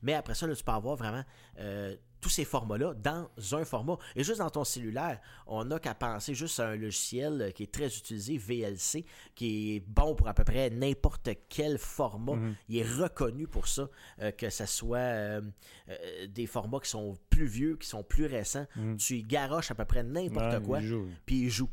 Mais après ça, tu peux avoir vraiment euh, tous ces formats-là dans un format. Et juste dans ton cellulaire, on n'a qu'à penser juste à un logiciel qui est très utilisé, VLC, qui est bon pour à peu près n'importe quel format. Mhm. Il est reconnu pour ça, euh, que ce soit euh, euh, des formats qui sont plus vieux, qui sont plus récents. Mhm. Tu y garoches à peu près n'importe quoi, puis il joue.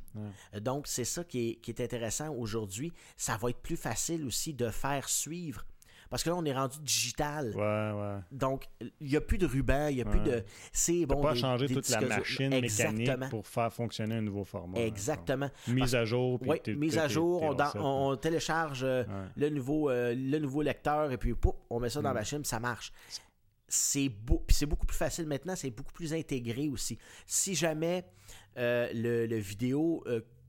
Donc, c'est ça qui est, qui est intéressant aujourd'hui. Ça va être plus facile aussi de faire suivre parce que là, on est rendu digital. Ouais, ouais. Donc, il n'y a plus de ruban, il n'y a plus de. C'est bon. pas changer toute la machine mécanique pour faire fonctionner un nouveau format. Exactement. mise à jour. Oui, mise à jour. On, télécharge euh, le, nouveau, euh, le nouveau lecteur et puis on met ça dans la mm. machine, ça marche c'est beaucoup plus facile maintenant, c'est beaucoup plus intégré aussi. Si jamais euh, le, vidéo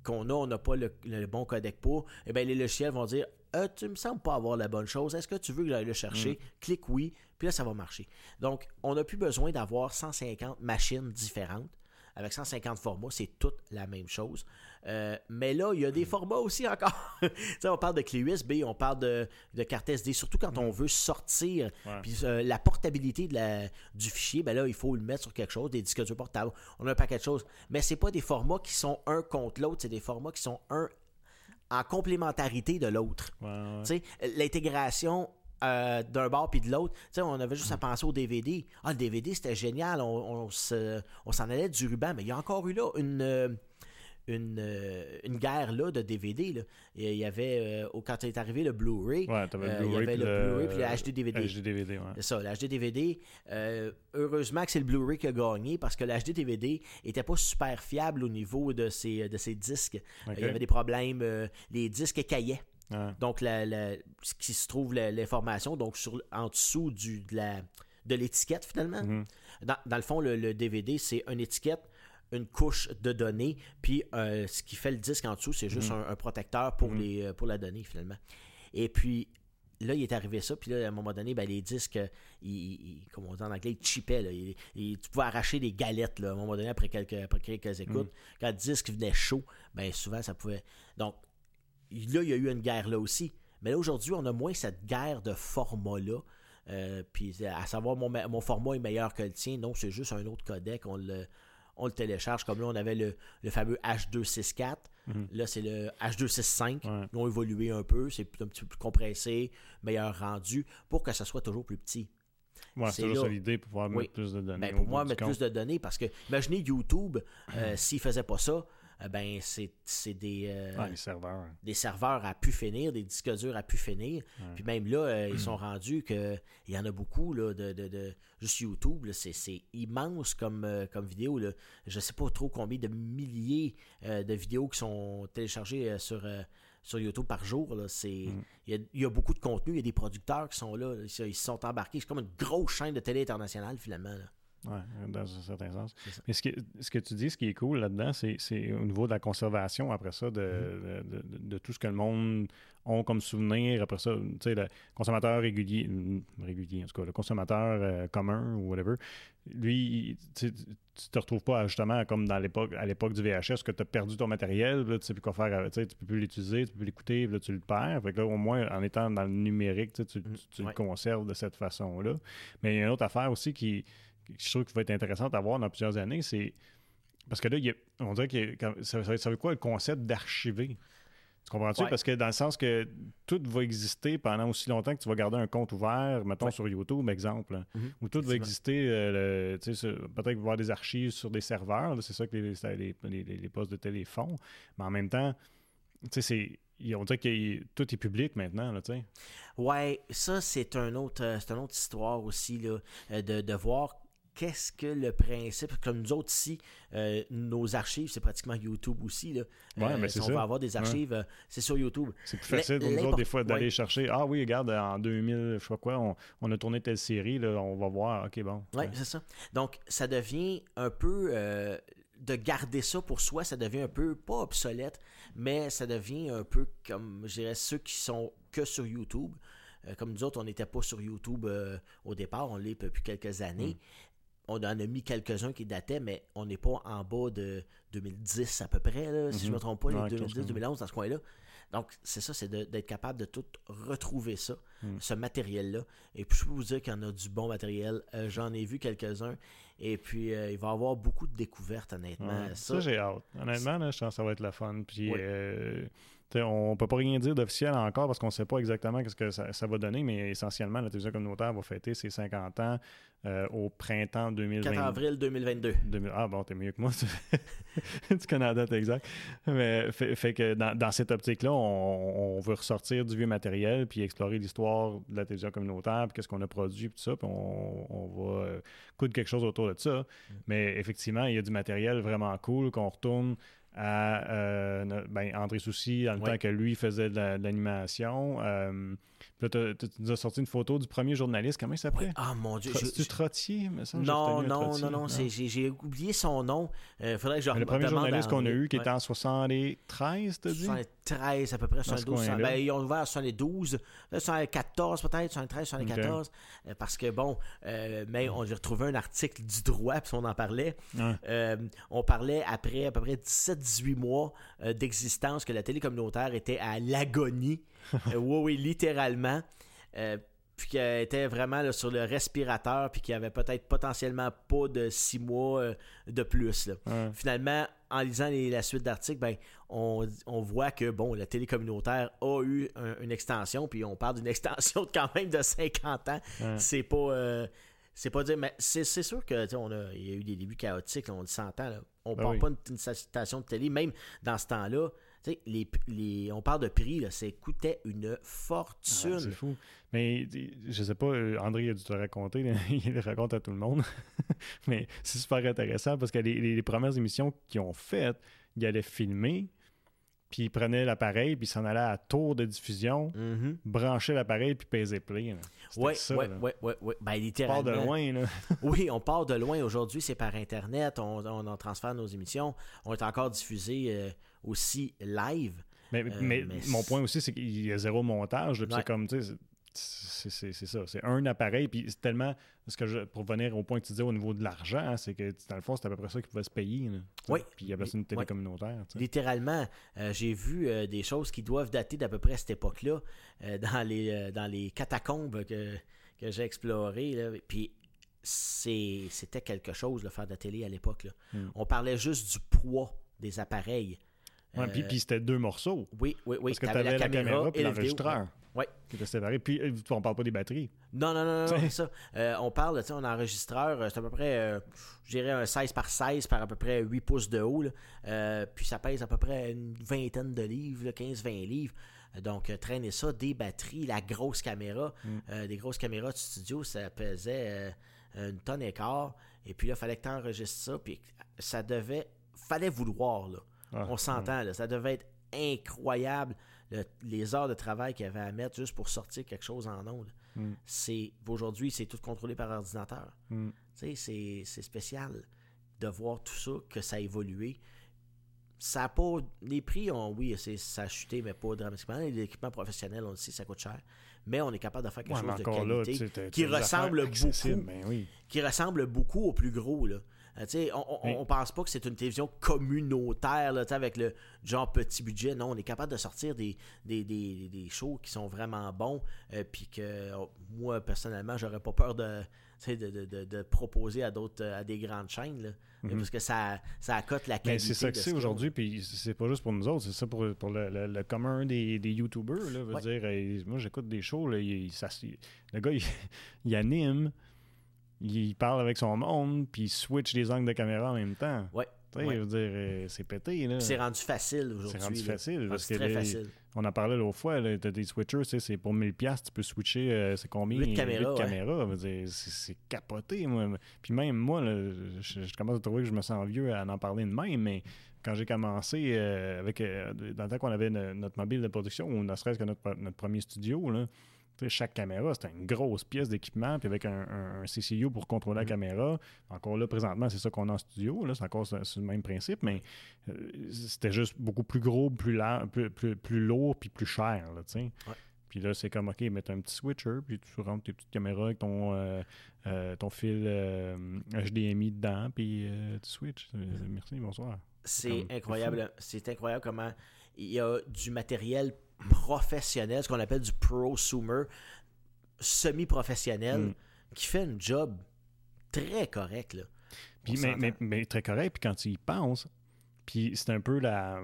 qu'on a, on n'a pas le, bon codec pour, eh bien, les logiciels vont dire euh, tu me sembles pas avoir la bonne chose. Est-ce que tu veux que j'aille le chercher? Mm. Clique oui, puis là, ça va marcher. Donc, on n'a plus besoin d'avoir 150 machines différentes. Avec 150 formats, c'est toute la même chose. Euh, mais là, il y a des mm. formats aussi encore. (laughs) on parle de clé USB, on parle de, de carte SD, surtout quand on mm. veut sortir. Puis euh, la portabilité de la, du fichier, ben là, il faut le mettre sur quelque chose, des disques durs portables. On a un paquet de choses. Mais c'est pas des formats qui sont un contre l'autre, c'est des formats qui sont un en complémentarité de l'autre. L'intégration euh, d'un bord puis de l'autre. On avait juste à penser au DVD. Ah, le DVD, c'était génial. On, on s'en allait du ruban. Mais il y a encore eu là une, euh, une, euh, une guerre là, de DVD. Là. Il y avait, euh, quand est arrivé le Blu-ray, euh, il y avait le Blu-ray puis le HD DVD. HD DVD C'est ça, le HD DVD. heureusement que c'est le Blu-ray qui a gagné parce que le HD DVD était pas super fiable au niveau de ses, de ses disques. Il y avait des problèmes, les disques écaillaient. Donc, la, ce qui se trouve l'information, donc sur, en dessous du, de la de l'étiquette finalement. Mm-hmm. dans, dans, le fond, le, le DVD, c'est une étiquette une couche de données, puis euh, ce qui fait le disque en dessous, c'est juste mhm. un, protecteur pour, mhm. les, euh, pour la donnée finalement. Et puis là, il est arrivé ça, puis là, à un moment donné, ben, les disques, ils, comme on dit en anglais, ils chipaient. Là, tu pouvais arracher des galettes là, à un moment donné après quelques, après quelques écoutes. Mhm. Quand le disque venait chaud, ben souvent ça pouvait. Donc là, il y a eu une guerre là aussi. Mais là, aujourd'hui, on a moins cette guerre de format-là. Euh, puis à savoir mon, mon format est meilleur que le tien, non, c'est juste un autre codec, on le, on le télécharge. Comme là, on avait le, fameux H264. Mhm. Là, c'est le H265. Ils ont évolué un peu. C'est un petit peu plus compressé, meilleur rendu, pour que ça soit toujours plus petit. c'est toujours l'idée pour pouvoir mettre plus de données. Ben, pour moi, mettre plus de données, parce que imaginez YouTube, euh, s'il ne faisait pas ça, ben c'est des, euh, des serveurs. Des serveurs à pu finir, des disques durs à pu finir. Puis même là, euh, ils sont (clears throat) rendus qu'il y en a beaucoup là, de, de, de juste YouTube. C'est immense comme, comme vidéo. Là. Je sais pas trop combien de milliers de vidéos qui sont téléchargées sur sur YouTube par jour. Là. C'est, Mm. il, y a, il y a beaucoup de contenu, il y a des producteurs qui sont là, ils se ils se sont embarqués. C'est comme une grosse chaîne de télé internationale, finalement. là. Ouais, dans un certain sens. Mais ce que, ce que tu dis, ce qui est cool là-dedans, c'est, c'est au niveau de la conservation, après ça, de, Mm-hmm. de, de- de tout ce que le monde a comme souvenir. Après ça, tu sais, le consommateur régulier, mm, régulier, en tout cas, le consommateur euh, commun ou whatever, lui, tu tu te retrouves pas justement comme dans l'époque, à l'époque du VHS, que tu as perdu ton matériel, là, tu sais plus quoi faire, avec, tu peux plus l'utiliser, tu peux plus l'écouter, là, tu le perds. Fait que là, au moins, en étant dans le numérique, tu, Mm, tu- tu ouais. le conserves de cette façon-là. Mais il y a une autre affaire aussi qui, qui je trouve qui va être intéressante à voir dans plusieurs années, c'est parce que là, il y a- on dirait que ça, ça, ça veut quoi le concept d'archiver? Tu comprends-tu? Ouais. Parce que dans le sens que tout va exister pendant aussi longtemps que tu vas garder un compte ouvert, mettons Ouais. sur YouTube, exemple, Mhm. où tout va exister, euh, peut-être qu'il va y avoir des archives sur des serveurs, c'est ça que les, les, les- les postes de télé font, mais en même temps, tu sais, on dirait que tout est public maintenant, là, tu sais. Ouais, ça, c'est un autre, euh, c'est une autre histoire aussi, là, euh, de, de voir qu'est-ce que le principe. Comme nous autres ici, euh, nos archives, c'est pratiquement YouTube aussi. Là. Ouais, mais si on ça. va avoir des archives, euh, c'est sur YouTube. C'est plus facile pour nous autres, des fois, d'aller ouais. chercher. Ah oui, regarde, en 2000, je sais pas quoi, on, on a tourné telle série, là, on va voir. OK, bon. Oui, c'est ça. Donc, ça devient un peu. euh, de garder ça pour soi, ça devient un peu, pas obsolète, mais ça devient un peu comme, je dirais, ceux qui sont que sur YouTube. Euh, comme nous autres, on n'était pas sur YouTube euh, au départ, on l'est depuis quelques années. On en a mis quelques-uns qui dataient, mais on n'est pas en bas de 2010 à peu près, là, si je ne me trompe pas, chose 2010-2011 dans ce coin-là. Donc, c'est ça, c'est d'être capable de tout retrouver ça, Hmm. ce matériel-là. Et puis, je peux vous dire qu'il y en a du bon matériel. Euh, J'en ai vu quelques-uns. Et puis, euh, il va y avoir beaucoup de découvertes, honnêtement. Ouais. Ça, Ça, j'ai hâte. Honnêtement, là, je pense que ça va être le fun. Puis, Oui. euh, on peut pas rien dire d'officiel encore parce qu'on sait pas exactement ce que ça, ça va donner, mais essentiellement, la télévision communautaire va fêter ses 50 ans euh, au printemps 2020. 4 avril 2022. 2000 Ah bon, t'es mieux que moi. tu (laughs) tu connais la date exacte. Mais fait, fait que dans, dans cette optique-là, on, on veut ressortir du vieux matériel puis explorer l'histoire de la télévision communautaire puis qu'est-ce qu'on a produit puis tout ça. Puis on, on va euh, coudre quelque chose autour de ça. Mais effectivement, il y a du matériel vraiment cool qu'on retourne à euh, ben, André Soucy Ouais. temps que lui faisait de la- de l'animation. Euh, puis là, tu nous as sorti une photo du premier journaliste. Comment il s'appelait? Ah, mon Dieu. C'est-tu Trottier, Non, non, Trottier. non, non, c'est- j'ai oublié son nom. Il faudrait que je le rem- premier journaliste qu'on a eu, qui Ouais. était en 73, t'as dit? 73 à peu près, Dans ce 72. coin-là. Ben, ils ont ouvert en 72, là, 74 peut-être, 73, 74. euh, Parce que bon, euh, mais on j'ai retrouvé un article du droit, puis on en parlait. Euh, on parlait après à peu près 17-18 mois euh, d'existence que la télé communautaire était à l'agonie. Euh, oui, oui, littéralement. Euh, puis qu'elle était vraiment là, sur le respirateur, puis qu'il avait peut-être potentiellement pas de six mois euh, de plus. Là. Ouais. Finalement, en lisant les- la suite d'articles, ben, on, on voit que bon, la télé communautaire a eu un- une extension, puis on parle d'une (laughs) extension de quand même de 50 ans. Ouais. C'est pas. euh, c'est pas dire, mais c'est sûr que on a, il y a eu des débuts chaotiques, là, on le s'entend. On Ben parle oui. pas d'une station de télé, même dans ce temps-là. Les, les, on parle de prix, là, ça coûtait une fortune. c'est fou. Mais je sais pas, euh, André a dû te raconter, là, (laughs) il le raconte à tout le monde. (laughs) Mais c'est super intéressant parce que les, premières émissions qu'ils ont faites, ils allaient filmer, puis ils prenaient l'appareil, puis ils s'en allaient à tour de diffusion, Mhm. branchaient l'appareil, puis pesaient play. ouais, ouais. Ben, On part de loin, là. (laughs) Oui, on part de loin. Aujourd'hui, c'est par Internet. On, on en transfère nos émissions. On est encore diffusé euh, aussi live. Mais, Euh, mais mais mon point aussi, c'est qu'il y a zéro montage. Ouais. C'est comme, tu sais, c'est- ça. C'est un appareil. Puis c'est tellement. Ce que je, pour venir au point que tu disais au niveau de l'argent, hein, c'est que dans le fond, c'est à peu près ça qui pouvait se payer. là. Oui. Puis il y avait ça une télé communautaire. Littéralement, euh, j'ai vu euh, des choses qui doivent dater d'à peu près à cette époque-là, euh, (laughs) dans, les, dans les catacombes que, que j'ai explorées. là. Puis c'était quelque chose, de faire de la télé à l'époque. Hmm. On parlait juste du poids des appareils. Ouais, puis, Euh, puis c'était deux morceaux. Oui, oui, oui. parce que tu avais la caméra et l'enregistreur Ouais. qui était séparé. Puis euh, on parle pas des batteries. Non, non, non, non, c'est (laughs) ça. Euh, on parle, tu sais, un enregistreur, euh, c'est à peu près, euh, je dirais un 16 par 16 par à peu près 8 pouces de haut. là. Euh, puis ça pèse à peu près une vingtaine de livres, 15-20 livres. Euh, Donc, euh, traîner ça, des batteries, la grosse caméra. Mm. Euh, des grosses caméras de studio, ça pesait euh, une tonne et quart. Et puis là, il fallait que tu enregistres ça. Puis ça devait, fallait vouloir, là. Ah, on s'entend, là. Ça devait être incroyable les heures de travail qu'il y avait à mettre juste pour sortir quelque chose en ondes. Mm. C'est aujourd'hui, c'est tout contrôlé par ordinateur. Mm. Tu sais, c'est- spécial de voir tout ça, que ça a évolué. Ça a pas. Les prix ont, oui, c'est- ça a chuté, mais pas dramatiquement. L'équipement professionnel, on le sait, ça coûte cher. Mais on est capable de faire quelque Ouais, chose de là, qualité qui ressemble beaucoup Ben oui. qui ressemble beaucoup au plus gros. Là. Euh, on, on, pense pas que c'est une télévision communautaire là, avec le genre petit budget. Non, on est capable de sortir des, des, des, des shows qui sont vraiment bons. euh, Puis que oh, moi, personnellement, j'aurais pas peur de, de, de, de, proposer à d'autres à des grandes chaînes. Là, Parce que ça, ça accote la Mais qualité. c'est ça que c'est ce aujourd'hui, puis c'est pas juste pour nous autres, c'est ça pour, pour le, le- le commun des, des YouTubers. Là, veut Ouais. dire, euh, moi, j'écoute des shows, là, il- ça- le gars, il, (laughs) il anime, il parle avec son monde, puis il switch les angles de caméra en même temps. Ouais. Tu sais, Ouais. je veux dire, euh, c'est pété, là. C'est rendu facile aujourd'hui. C'est rendu là. facile, parce que très facile. On en parlait l'autre fois, t'as des switchers, tu sais, c'est pour 1000$, piastres, tu peux switcher, euh, c'est combien? Huit caméras, Huit ouais. caméras, veut dire, c'est capoté, moi. Puis même moi, là, je, je commence à trouver que je me sens vieux à en parler de même, mais quand j'ai commencé euh, avec, euh, dans le temps qu'on avait no- notre mobile de production, ou ne serait-ce que notre, notre premier studio, là, tu chaque caméra, c'était une grosse pièce d'équipement, puis avec un, un- un CCU pour contrôler la Mhm. caméra. Encore là, présentement, c'est ça qu'on a en studio. Là, c'est encore le même principe, mais euh, c'était juste beaucoup plus gros, plus, plus, plus, plus lourd, puis plus cher. Là. Ouais. Puis là, c'est comme, OK, mettre un petit switcher, puis tu rentres tes petites caméras avec ton, euh, euh, ton fil HDMI dedans, puis tu switches. Euh, Merci, bonsoir. C'est comme incroyable. C'est incroyable comment il y a du matériel professionnel, ce qu'on appelle du prosumer, semi-professionnel, Mm. qui fait un job très correct. Là. Puis, mais, mais, mais très correct, puis quand tu y penses, puis c'est un peu la-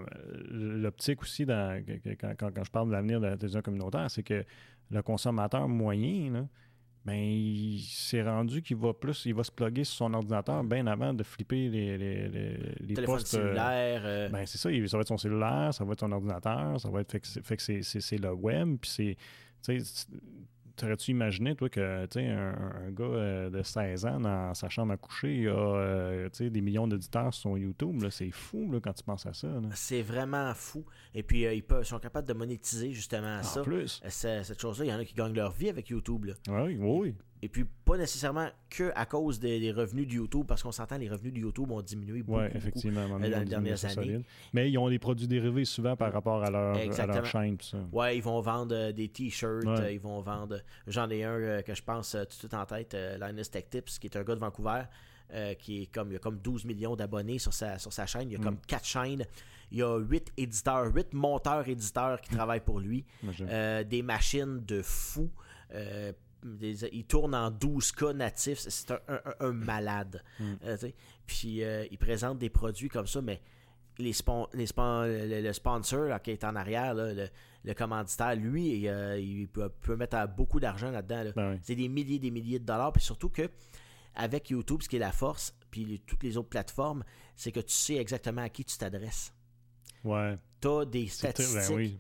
l'optique aussi dans, quand, quand- quand je parle de l'avenir de la télévision communautaire, c'est que le consommateur moyen, là, ben, il s'est rendu qu'il va plus, il va se plugger sur son ordinateur bien avant de flipper les, les, les, les postes. euh, cellulaire. euh, ben, c'est ça, ça va être son cellulaire, ça va être son ordinateur, ça va être fait que c'est- c'est- c'est c'est le web, puis c'est. T'aurais-tu imaginé, toi, que un, un gars euh, de 16 ans dans sa chambre à coucher, il a euh, des millions d'auditeurs sur son YouTube, là, c'est fou là, quand tu penses à ça. c'est vraiment fou. Et puis, euh, ils, peuvent, ils sont capables de monétiser justement ça. En plus. Euh, Cette chose-là, il y en a qui gagnent leur vie avec YouTube. là. Oui, oui, oui. Et puis, pas nécessairement que à cause des, des revenus de YouTube, parce qu'on s'entend, les revenus de YouTube ont diminué beaucoup. Ouais, effectivement. euh, dans les dernières années. solide. Mais ils ont des produits dérivés souvent par rapport à leur, à leur chaîne. ça. Ouais, ils vont vendre euh, des t-shirts, Ouais. euh, ils vont vendre. J'en ai un que je pense tout de suite en tête, Linus Tech Tips, qui est un gars de Vancouver, qui est comme il a comme 12 millions d'abonnés sur sa, sur sa chaîne. Il y a Mm. comme 4 chaînes. Il y a 8 éditeurs, 8 monteurs éditeurs qui travaillent pour lui. Des machines de fou. Euh, des- il tourne en 12K natifs. C'est un, un- un- un malade. Mm. Euh. Puis euh, il présente des produits comme ça, mais les spon- les spon- le, le sponsor là, qui est en arrière, là, le, le commanditaire, lui, il, euh, il peut, peut mettre beaucoup d'argent là-dedans. là. Ben oui. C'est des milliers des milliers de dollars. Puis surtout que avec YouTube, ce qui est la force, puis les- toutes les autres plateformes, c'est que tu sais exactement à qui tu t'adresses. Ouais. Tu as des statistiques. ben oui.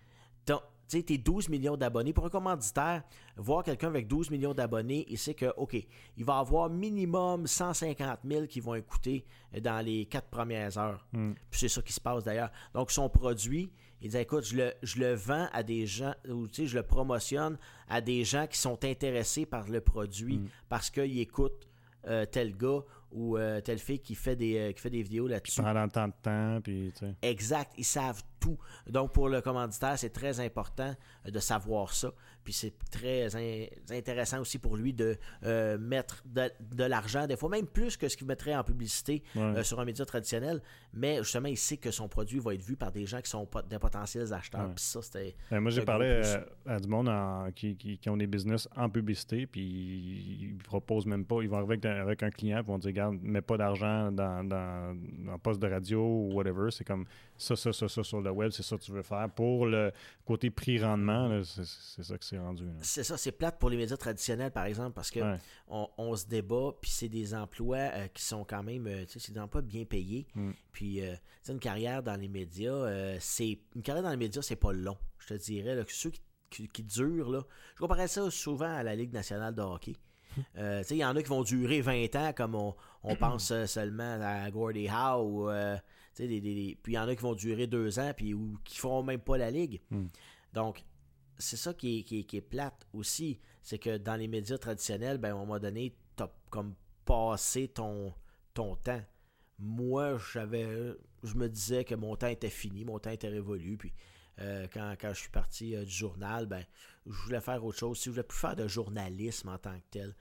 Tu sais, tes 12 millions d'abonnés. Pour un commanditaire, voir quelqu'un avec 12 millions d'abonnés, il sait que, OK, il va avoir minimum 150 000 qui vont écouter dans les quatre premières heures. Mm. Puis c'est ça qui se passe d'ailleurs. Donc, son produit, il dit, écoute, je le, je le vends à des gens, ou tu sais, je le promotionne à des gens qui sont intéressés par le produit Mm. parce qu'ils écoutent euh, tel gars ou euh, telle fille qui fait des, euh, qui fait des vidéos là-dessus. Pendant tant de temps, puis tu sais. Exact, ils savent tout. Donc pour le commanditaire, c'est très important euh, de savoir ça. Puis c'est très in- intéressant aussi pour lui de euh, mettre de, de l'argent, des fois même plus que ce qu'il mettrait en publicité Ouais. euh, sur un média traditionnel. Mais justement, il sait que son produit va être vu par des gens qui sont des potentiels acheteurs. Ouais. Puis ça, c'était. Ben, moi, j'ai parlé euh, à du monde en- qui, qui- qui ont des business en publicité, puis ils proposent même pas. Ils vont arriver avec, avec un client, puis ils vont dire Regarde, mets pas d'argent dans, dans, dans poste de radio ou whatever. C'est comme ça, ça, ça, ça sur le web, c'est ça que tu veux faire. Pour le côté prix-rendement, c'est ça que c'est rendu. C'est ça, c'est plate pour les médias traditionnels, par exemple, parce que Ouais. on, on se débat, puis c'est des emplois euh, qui sont quand même, euh, tu sais, c'est des emplois bien payés. Mm. Puis, euh, une carrière dans les médias, euh, c'est une carrière dans les médias, c'est pas long, je te dirais. Là, que ceux qui, qui, qui durent, là, je comparais ça souvent à la Ligue nationale de hockey. Euh, tu sais, il y en a qui vont durer 20 ans, comme on, on pense euh, seulement à Gordie Howe. ou, euh, tu sais, des- des- des- puis il y en a qui vont durer deux ans, puis ou qui feront même pas la Ligue. Mm. Donc, c'est ça qui est, qui, est, qui est plate aussi. C'est que dans les médias traditionnels, ben, à un moment donné, tu as comme passé ton, ton temps. Moi, j'avais, je me disais que mon temps était fini, mon temps était révolu. Puis euh, quand, quand, je suis parti euh, du journal, ben, je voulais faire autre chose. Si je voulais plus faire de journalisme en tant que tel.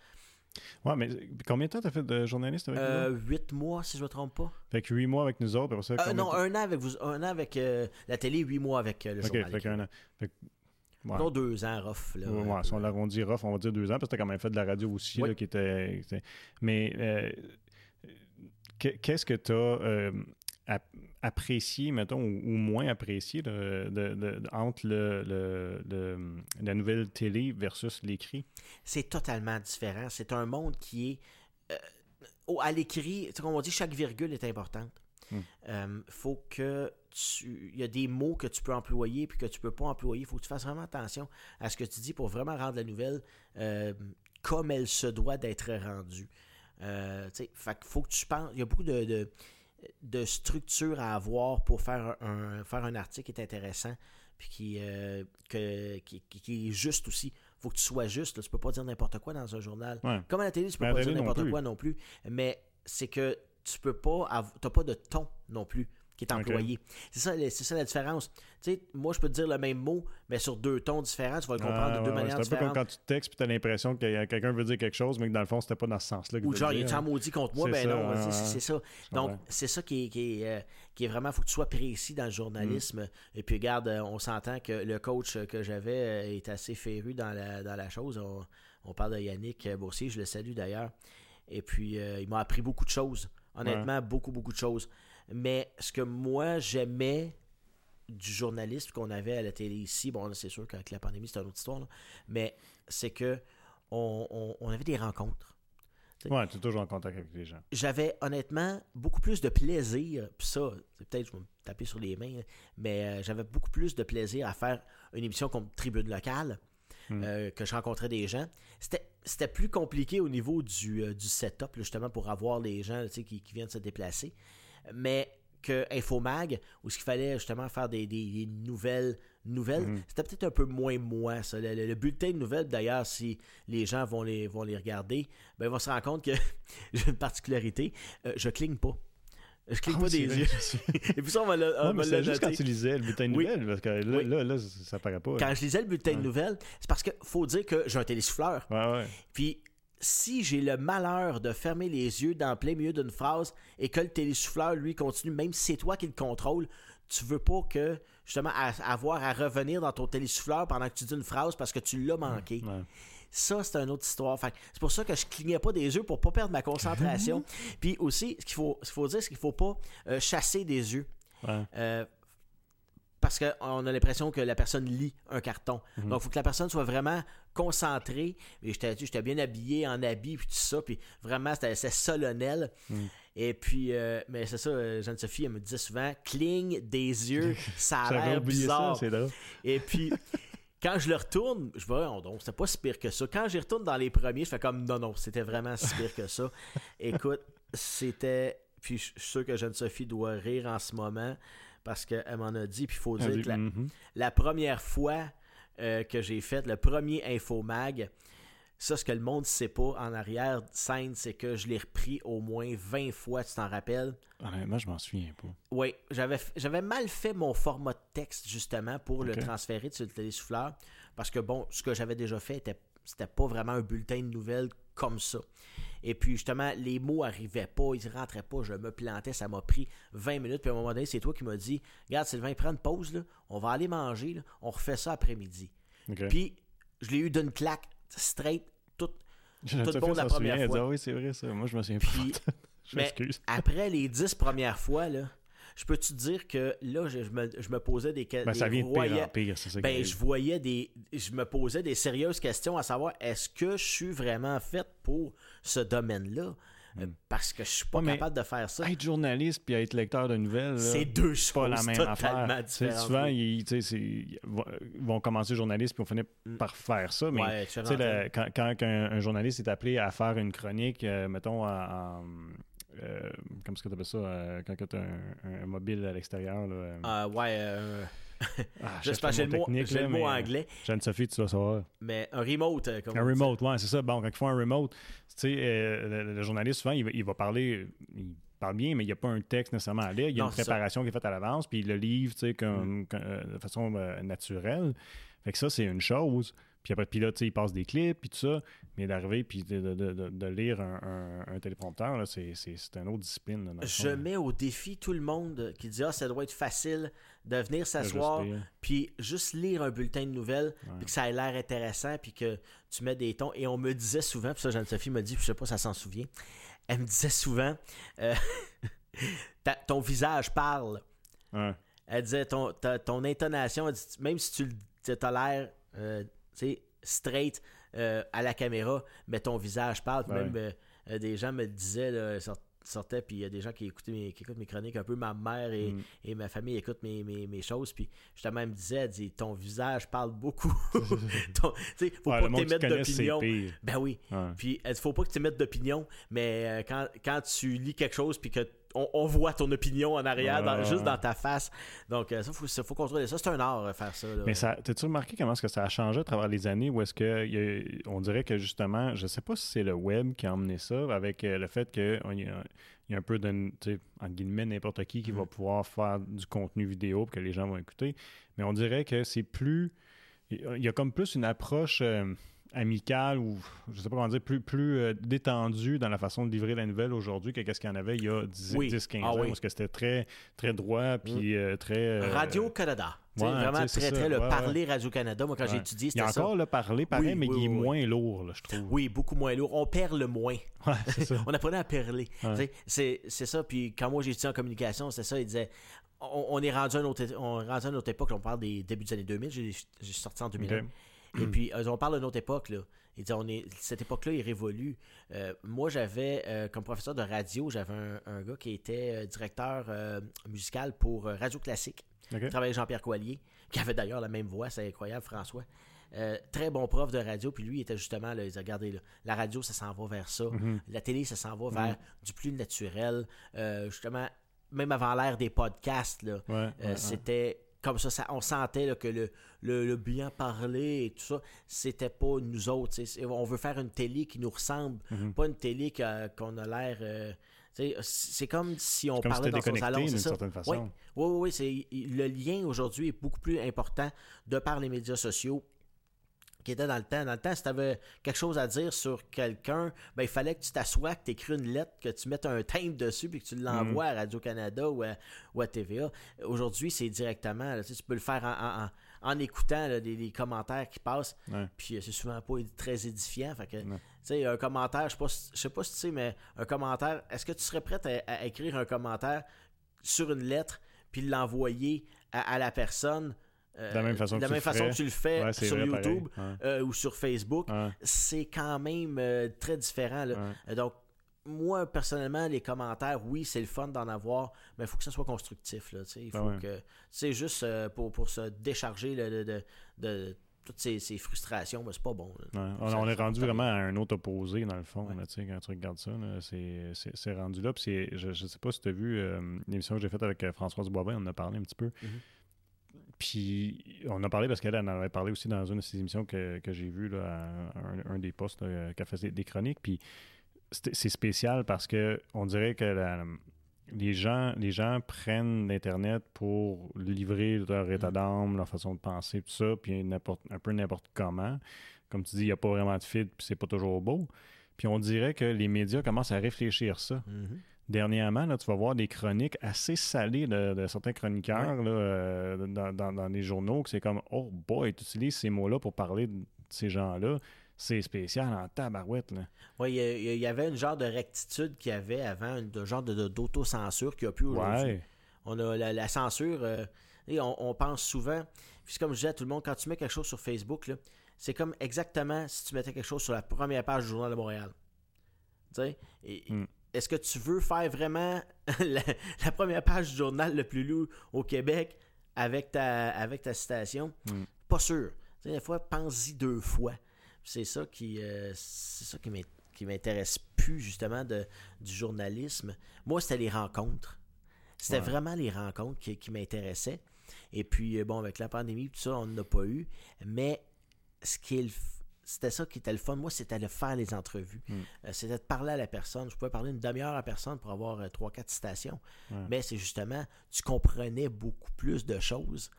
Ouais, mais combien de temps tu as fait de journaliste avec euh, nous? Huit mois, si je ne me trompe pas. Fait que huit mois avec nous autres. Ça, euh, non, un an avec vous, un an avec euh, la télé, huit mois avec le okay, journal. Fait an. Fait que, ouais. Non, deux ans, rough. Là, ouais, si on l'arrondit rough, on va dire deux ans, parce que tu as quand même fait de la radio aussi, Oui. là, qui était. était- Mais euh, que- qu'est-ce que tu as apprécié, mettons, ou, moins apprécié de, de- de- entre le, le- le- la nouvelle télé versus l'écrit? C'est totalement différent. C'est un monde qui est. euh, à l'écrit, comme on dit, chaque virgule est importante. Hmm. Euh, faut que tu. Il y a des mots que tu peux employer puis que tu peux pas employer. Il faut que tu fasses vraiment attention à ce que tu dis pour vraiment rendre la nouvelle euh, comme elle se doit d'être rendue. Euh, tu sais, fait faut que tu penses. Il y a beaucoup de, de, de structure à avoir pour faire un, faire un article qui est intéressant puis qui, euh, que- qui, qui- est juste aussi. faut que tu sois juste. Là. Tu peux pas dire n'importe quoi dans un journal. Ouais. Comme à la télé, tu peux Mais à pas dire n'importe quoi non plus. Mais c'est que tu peux pas. T'as pas de ton non plus qui est employé. C'est ça, c'est ça la différence. Tu sais, moi, je peux te dire le même mot, mais sur deux tons différents. Tu vas le comprendre Ah, de deux ouais, manières C'est un peu comme différentes. quand tu textes et tu as l'impression que quelqu'un veut dire quelque chose, mais que dans le fond, c'était pas dans ce sens-là. Ou genre, il est en maudit contre moi, ben ça, non, ouais, c'est- ça. Donc, c'est ça qui est, qui est, euh, qui est vraiment, faut que tu sois précis dans le journalisme. Mm. Et puis, regarde, euh, on s'entend que le coach que j'avais euh, est assez féru dans la, dans la chose. On, on parle de Yannick Boursier, je le salue d'ailleurs. Et puis, euh, il m'a appris beaucoup de choses. Honnêtement, beaucoup, beaucoup de choses. Mais ce que moi, j'aimais du journalisme qu'on avait à la télé ici, bon, là, c'est sûr qu'avec la pandémie, c'est une autre histoire, là, mais c'est que on, on- on avait des rencontres. Ouais, tu es toujours en contact avec les gens. J'avais honnêtement beaucoup plus de plaisir, puis ça, peut-être je vais me taper sur les mains, mais euh, j'avais beaucoup plus de plaisir à faire une émission comme Tribune locale, Hmm. euh, que je rencontrais des gens. C'était, c'était plus compliqué au niveau du, euh, du setup, là, justement, pour avoir les gens qui viennent se déplacer. Mais que Infomag, où ce qu'il fallait justement faire des, des- des nouvelles, nouvelles Hmm. c'était peut-être un peu moins moi. Ça. Le, le- le bulletin de nouvelles, d'ailleurs, si les gens vont les, vont les regarder, ben, ils vont se rendre compte que (laughs) j'ai une particularité. euh, je cligne pas. Je cligne Ah pas des vrai, yeux. (laughs) Et puis ça, on va le, on Non, va mais le c'est juste quand tu lisais le bulletin de Oui. nouvelles, parce que là, Oui. là, là, ça paraît pas. Quand je lisais le bulletin de nouvelles, c'est parce que faut dire que j'ai un télésouffleur. Ouais, ouais. Puis si j'ai le malheur de fermer les yeux dans plein milieu d'une phrase et que le télésouffleur, lui, continue, même si c'est toi qui le contrôle, tu veux pas que, justement, à- avoir à revenir dans ton télésouffleur pendant que tu dis une phrase parce que tu l'as manqué. Ouais. Ça, c'est une autre histoire. C'est pour ça que je clignais pas des yeux pour pas perdre ma concentration. (laughs) Puis aussi, ce qu'il faut, ce qu'il faut dire, c'est qu'il faut pas euh, chasser des yeux. Ouais. Euh, parce qu'on a l'impression que la personne lit un carton. Mhm. Donc, il faut que la personne soit vraiment concentrée. Et j'étais j'étais bien habillé en habit, puis tout ça. Puis vraiment, c'était solennel. Mhm. Et puis, euh, mais c'est ça, Jeanne-Sophie, elle me disait souvent cligne des yeux, (laughs) ça a l'air bizarre. ça, c'est drôle. Et puis, (laughs) quand je le retourne, je vois, donc, c'était pas si pire que ça. Quand j'y retourne dans les premiers, je fais comme, non, non, c'était vraiment si pire que ça. (laughs) Écoute, c'était. Puis je suis sûr que Jeanne-Sophie doit rire en ce moment parce qu'elle m'en a dit. Puis il faut dire que la, mhm. la première fois euh, que j'ai fait le premier Infomag, ça, ce que le monde ne sait pas en arrière scène, c'est que je l'ai repris au moins 20 fois, tu t'en rappelles? Honnêtement, je m'en souviens pas. Oui, j'avais, mal fait mon format de texte justement pour le transférer sur le télésouffleur parce que bon, ce que j'avais déjà fait était c'était pas vraiment un bulletin de nouvelles comme ça. Et puis justement, les mots arrivaient pas, ils rentraient pas, je me plantais, ça m'a pris 20 minutes. Puis à un moment donné, c'est toi qui m'as dit Regarde, Sylvain, prends une pause, là, on va aller manger, là, on refait ça après-midi. Puis je l'ai eu d'une claque, straight, tout. Tout bon la première souvient, elle dit, fois. Ah oui, c'est vrai ça. Moi, je me souviens Puis- pas. (laughs) mais après les dix premières fois, là, je peux te dire que là, je, je me, je me posais des questions. Ben, ça vient de pire en pire, c'est ça. Ben, je voyais des. Je me posais des sérieuses questions à savoir est-ce que je suis vraiment fait pour ce domaine-là? Euh, Parce que je suis pas Hmm. Ouais, capable de faire ça. Être journaliste puis être lecteur de nouvelles, C'est deux choses pas la même totalement affaire. Souvent, ils, ils vont- ils vont commencer journaliste puis on finit par faire ça. Mais Ouais, le- quand, quand un, un journaliste est appelé à faire une chronique, euh, mettons, en. en, euh, comment est-ce que tu appelles ça euh, Quand tu as un, un mobile à l'extérieur. là, euh, Ah, ouais, Ah, (laughs) J'espère que j'ai le mot, là, le mot mais- anglais. Jeanne-Sophie, tu vas savoir. Mais un remote, comme Un remote, ouais, c'est ça. Bon, quand ils font un remote, tu sais, le, le journaliste, souvent, il va, il va parler, il parle bien, mais il n'y a pas un texte nécessairement à lire. Il y a Non, une ça. préparation qui est faite à l'avance, puis il le livre, tu sais, comme, comme, euh, de façon naturelle. Fait que ça, c'est une chose. Puis après, puis là, tu sais, il passe des clips, puis tout ça. Mais d'arriver, puis de, de- de- de- lire un, un- un téléprompteur, là, c'est, c'est, c'est une autre discipline. là, Je fond. mets au défi tout le monde qui dit Ah, ça doit être facile de venir s'asseoir, puis juste lire un bulletin de nouvelles, puis que ça ait l'air intéressant, puis que tu mets des tons. Et on me disait souvent, puis ça, Jeanne-Sophie m'a dit, puis je sais pas si elle s'en souvient, elle me disait souvent euh, (laughs) Ton visage parle. Ouais. Elle disait ton, ta- ton intonation, elle dit, même si tu le- t'as l'air euh, tu sais, straight euh, à la caméra, mais ton visage parle. Ouais. Même euh, euh, des gens me disaient, là, sort- sortaient, puis il y a des gens qui, écoutaient mes, qui écoutent mes chroniques, un peu ma mère et, Mm. et ma famille écoutent mes, mes, mes choses. Puis justement, elle me disait, elle dit, ton visage parle beaucoup. (laughs) Ton- tu sais, faut Ouais, pas que tu qui mettes connaît, c'est d'opinion. Ben oui. Ouais. Puis il faut pas que tu mettes d'opinion, mais euh, quand, quand tu lis quelque chose puis que on, on voit ton opinion en arrière, dans- juste dans ta face. Donc euh, ça, faut, faut contrôler ça. C'est un art, euh, faire ça. là. Mais ça, t'as-tu remarqué comment est-ce que ça a changé à travers les années où est-ce que il y a- on dirait que justement, je sais pas si c'est le web qui a emmené ça avec euh, le fait qu'il y, a- il y a un peu de, entre guillemets, n'importe qui qui va Mhm. pouvoir faire du contenu vidéo pour que les gens vont écouter. Mais on dirait que c'est plus, il y a comme plus une approche euh, amicale ou je sais pas comment dire, plus, plus euh, détendue dans la façon de livrer la nouvelle aujourd'hui que qu'est-ce qu'il y en avait il y a 10, Oui. 10 15 Ah ans oui. parce que c'était très, très droit puis euh, très... euh, Radio-Canada. Ouais, vraiment très, très ça. le Ouais, parler Radio-Canada. Moi, quand j'ai étudié, Il y a c'était ça. encore le parler pareil, Oui, mais oui, il est oui, moins lourd, là, je trouve. Oui, beaucoup moins lourd. On perd le moins. Ça. (laughs) On apprenait à perler. C'est, ça. Puis quand moi j'ai étudié en communication, c'est ça. Il disait on, on est rendu à une autre, on est rendu à une autre époque. On parle des débuts des années 2000. J'ai, sorti en 2001. Ok. Et puis, euh, on parle d'une autre époque. Là. Il dit, on est, cette époque-là est révolue. Euh, moi, j'avais, euh, comme professeur de radio, j'avais un, un gars qui était euh, directeur musical pour Radio Classique. Ok. Il travaillait avec Jean-Pierre Coallier, (laughs) qui avait d'ailleurs la même voix, c'est incroyable, François. Très bon prof de radio, puis lui, il était justement là, il disait, regardez, là, la radio, ça s'en va vers ça. Mhm. La télé, ça s'en va vers du plus naturel. Justement, même avant l'ère des podcasts, ouais, ouais. c'était comme ça, ça on sentait là, que le, le, le bien parler et tout ça, c'était pas nous autres. On veut faire une télé qui nous ressemble, Mhm. pas une télé qu'on a l'air. euh, c'est comme si on comme si parlait dans son salon. d'une ça. certaine façon. Oui, oui, oui, oui, le lien aujourd'hui est beaucoup plus important de par les médias sociaux qui était dans le temps. Dans le temps, si tu avais quelque chose à dire sur quelqu'un, ben, il fallait que tu t'assoies, que tu écris une lettre, que tu mettes un timbre dessus, puis que tu l'envoies à Radio-Canada ou à, ou à TVA. Aujourd'hui, c'est directement. là, tu sais, tu peux le faire en, en- en- en écoutant là, les, les commentaires qui passent. Ouais. Puis euh, c'est souvent pas très édifiant. Fait que, Ouais. tu sais, un commentaire, je sais pas si- je sais pas si tu sais, mais un commentaire, est-ce que tu serais prêt à, à écrire un commentaire sur une lettre, puis l'envoyer à, à la personne? De la même façon de que la tu même le façon que tu le fais Ouais, sur vrai, YouTube euh, ou sur Facebook, Ouais. c'est quand même euh, très différent. là. Euh, Donc, moi, personnellement, les commentaires, oui, c'est le fun d'en avoir, mais il faut que ça soit constructif. Là, il Ah faut que c'est juste euh, pour, pour se décharger de, de, de toutes ces, ces frustrations, ben, c'est pas bon. Ouais. On, Ça- on est rendu vraiment à un autre opposé, dans le fond, Ouais. là, quand tu regardes ça. c'est, rendu là. Je ne sais pas si tu as vu euh, l'émission que j'ai faite avec euh, Françoise Boivin, on en a parlé un petit peu. Mhm. Puis on a parlé parce qu'elle en avait parlé aussi dans une de ces émissions que, que j'ai vues, là, à un, un des postes là, qu'elle faisait des chroniques. Puis c'est spécial parce que on dirait que la- les, gens, les gens prennent l'Internet pour livrer leur état Mhm. d'âme, leur façon de penser, tout ça, puis un peu n'importe comment. Comme tu dis, il n'y a pas vraiment de fil, puis c'est pas toujours beau. Puis on dirait que les médias commencent à réfléchir ça. Mhm. Dernièrement, là, tu vas voir des chroniques assez salées de, de certains chroniqueurs là, euh, dans, dans- dans les journaux, que c'est comme Oh boy, tu utilises ces mots-là pour parler de ces gens-là. C'est spécial en tabarouette. Ouais, il y, avait une genre de rectitude qu'il y avait avant, une genre de, d'autocensure qu'il n'y a plus aujourd'hui. Ouais. On a la, la censure. euh, et on, on pense souvent. Puis c'est comme je disais à tout le monde, quand tu mets quelque chose sur Facebook, c'est comme exactement si tu mettais quelque chose sur la première page du Journal de Montréal. Tu sais? Et- Mm. Est-ce que tu veux faire vraiment (laughs) la, la première page du journal le plus lu au Québec avec ta, avec ta citation? Mm. Pas sûr. Tu sais, des fois, pense-y deux fois. C'est ça qui, euh, c'est ça qui m'in- qui m'intéresse plus, justement, de, du journalisme. Moi, c'était les rencontres. C'était Ouais. vraiment les rencontres qui, qui m'intéressaient. Et puis, bon, avec la pandémie, tout ça, on n'a pas eu. Mais ce qui est c'était ça qui était le fun. Moi, c'était de faire les entrevues. Mm. c'était de parler à la personne. Je pouvais parler une demi-heure à la personne pour avoir trois, quatre citations. Mais c'est justement, tu comprenais beaucoup plus de choses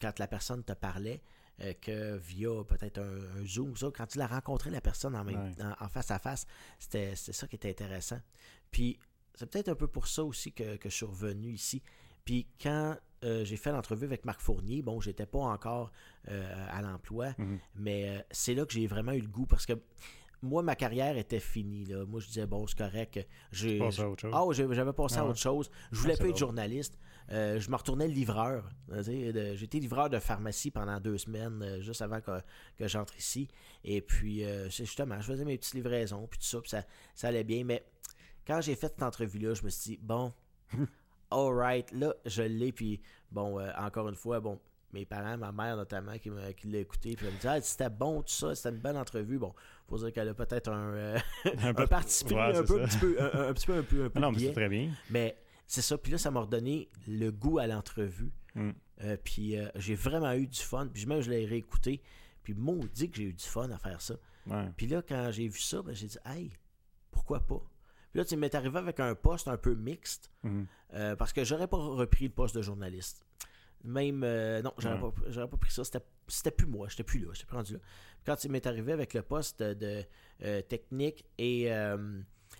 quand la personne te parlait. Euh, que via peut-être un, Zoom. Ça, quand tu l'as rencontré, la personne en, face à face, c'était ça qui était intéressant. Puis c'est peut-être un peu pour ça aussi que, je suis revenu ici. Puis quand euh, j'ai fait l'entrevue avec Marc Fournier, bon, j'étais pas encore euh, à l'emploi, mm-hmm. mais c'est là que j'ai vraiment eu le goût parce que moi, ma carrière était finie. Là. Moi, je disais, bon, c'est correct. J'ai, passé à autre chose. Ah, j'avais passé à autre chose. Je voulais ah, pas être journaliste. Euh, je me retournais livreur. J'étais livreur de pharmacie pendant deux semaines, euh, juste avant que, j'entre ici. Et puis, euh, justement, je faisais mes petites livraisons, puis tout ça, puis ça, ça allait bien. Mais quand j'ai fait cette entrevue-là, je me suis dit, bon, (laughs) alright, là, je l'ai. Puis, bon, encore une fois, bon, mes parents, ma mère notamment, qui, qui l'a écouté, puis elle me dit ah, c'était bon, tout ça, c'était une bonne entrevue. Bon, faut dire qu'elle a peut-être un, (laughs) un, participé un, peu, (laughs) un, petit peu, un, petit peu, un peu, un peu Non, mais c'est très bien. Mais c'est ça. Puis là, ça m'a redonné le goût à l'entrevue. Mm. Euh, puis euh, j'ai vraiment eu du fun. Puis même, je l'ai réécouté. Puis maudit que j'ai eu du fun à faire ça. Puis là, quand j'ai vu ça, ben, j'ai dit, hey, pourquoi pas? Puis là, tu m'es arrivé avec un poste un peu mixte. Mm-hmm. Euh, parce que j'aurais pas repris le poste de journaliste. Même, non, j'aurais pas, pas, pris ça. C'était plus moi. J'étais plus là. J'étais rendu là. Quand tu m'es arrivé avec le poste de, technique et,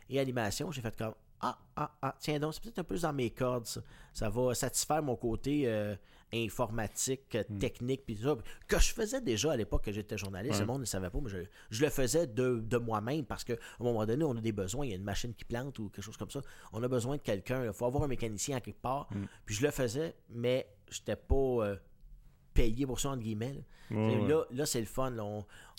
et animation, j'ai fait comme, ah, ah, ah, tiens donc, c'est peut-être un peu dans mes cordes, ça. Ça va satisfaire mon côté euh, informatique, hmm. technique, puis ça. Que je faisais déjà à l'époque que j'étais journaliste, le monde ne savait pas, mais je, le faisais de, moi-même parce qu'à un moment donné, on a des besoins. Il y a une machine qui plante ou quelque chose comme ça. On a besoin de quelqu'un. Il faut avoir un mécanicien à quelque part. Hmm. Puis je le faisais, mais je n'étais pas. Euh, payé pour ça, entre guillemets. Là, là, c'est le fun. Là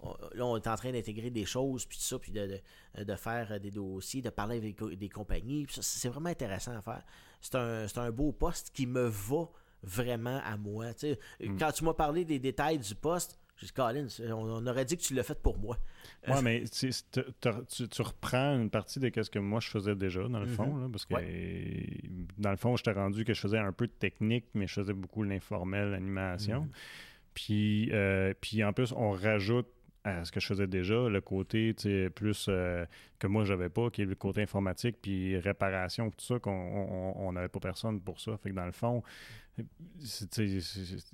on, est en train d'intégrer des choses, puis tout ça, puis de, de, faire des dossiers, de parler avec des compagnies. C'est vraiment intéressant à faire. C'est un, un beau poste qui me va vraiment à moi. Mm. Quand tu m'as parlé des détails du poste, j'ai dit, Colin, on, aurait dit que tu l'as fait pour moi. Oui, mais tu, tu, reprends une partie de ce que moi je faisais déjà, dans le mm-hmm. fond. parce que, dans le fond, je t'ai rendu que je faisais un peu de technique, mais je faisais beaucoup l'informel, l'animation. Mm-hmm. Puis, euh, puis en plus, on rajoute à ce que je faisais déjà, le côté plus euh, que moi j'avais pas, qui est le côté informatique, puis réparation, tout ça, qu'on n'avait pas personne pour ça. Fait que dans le fond,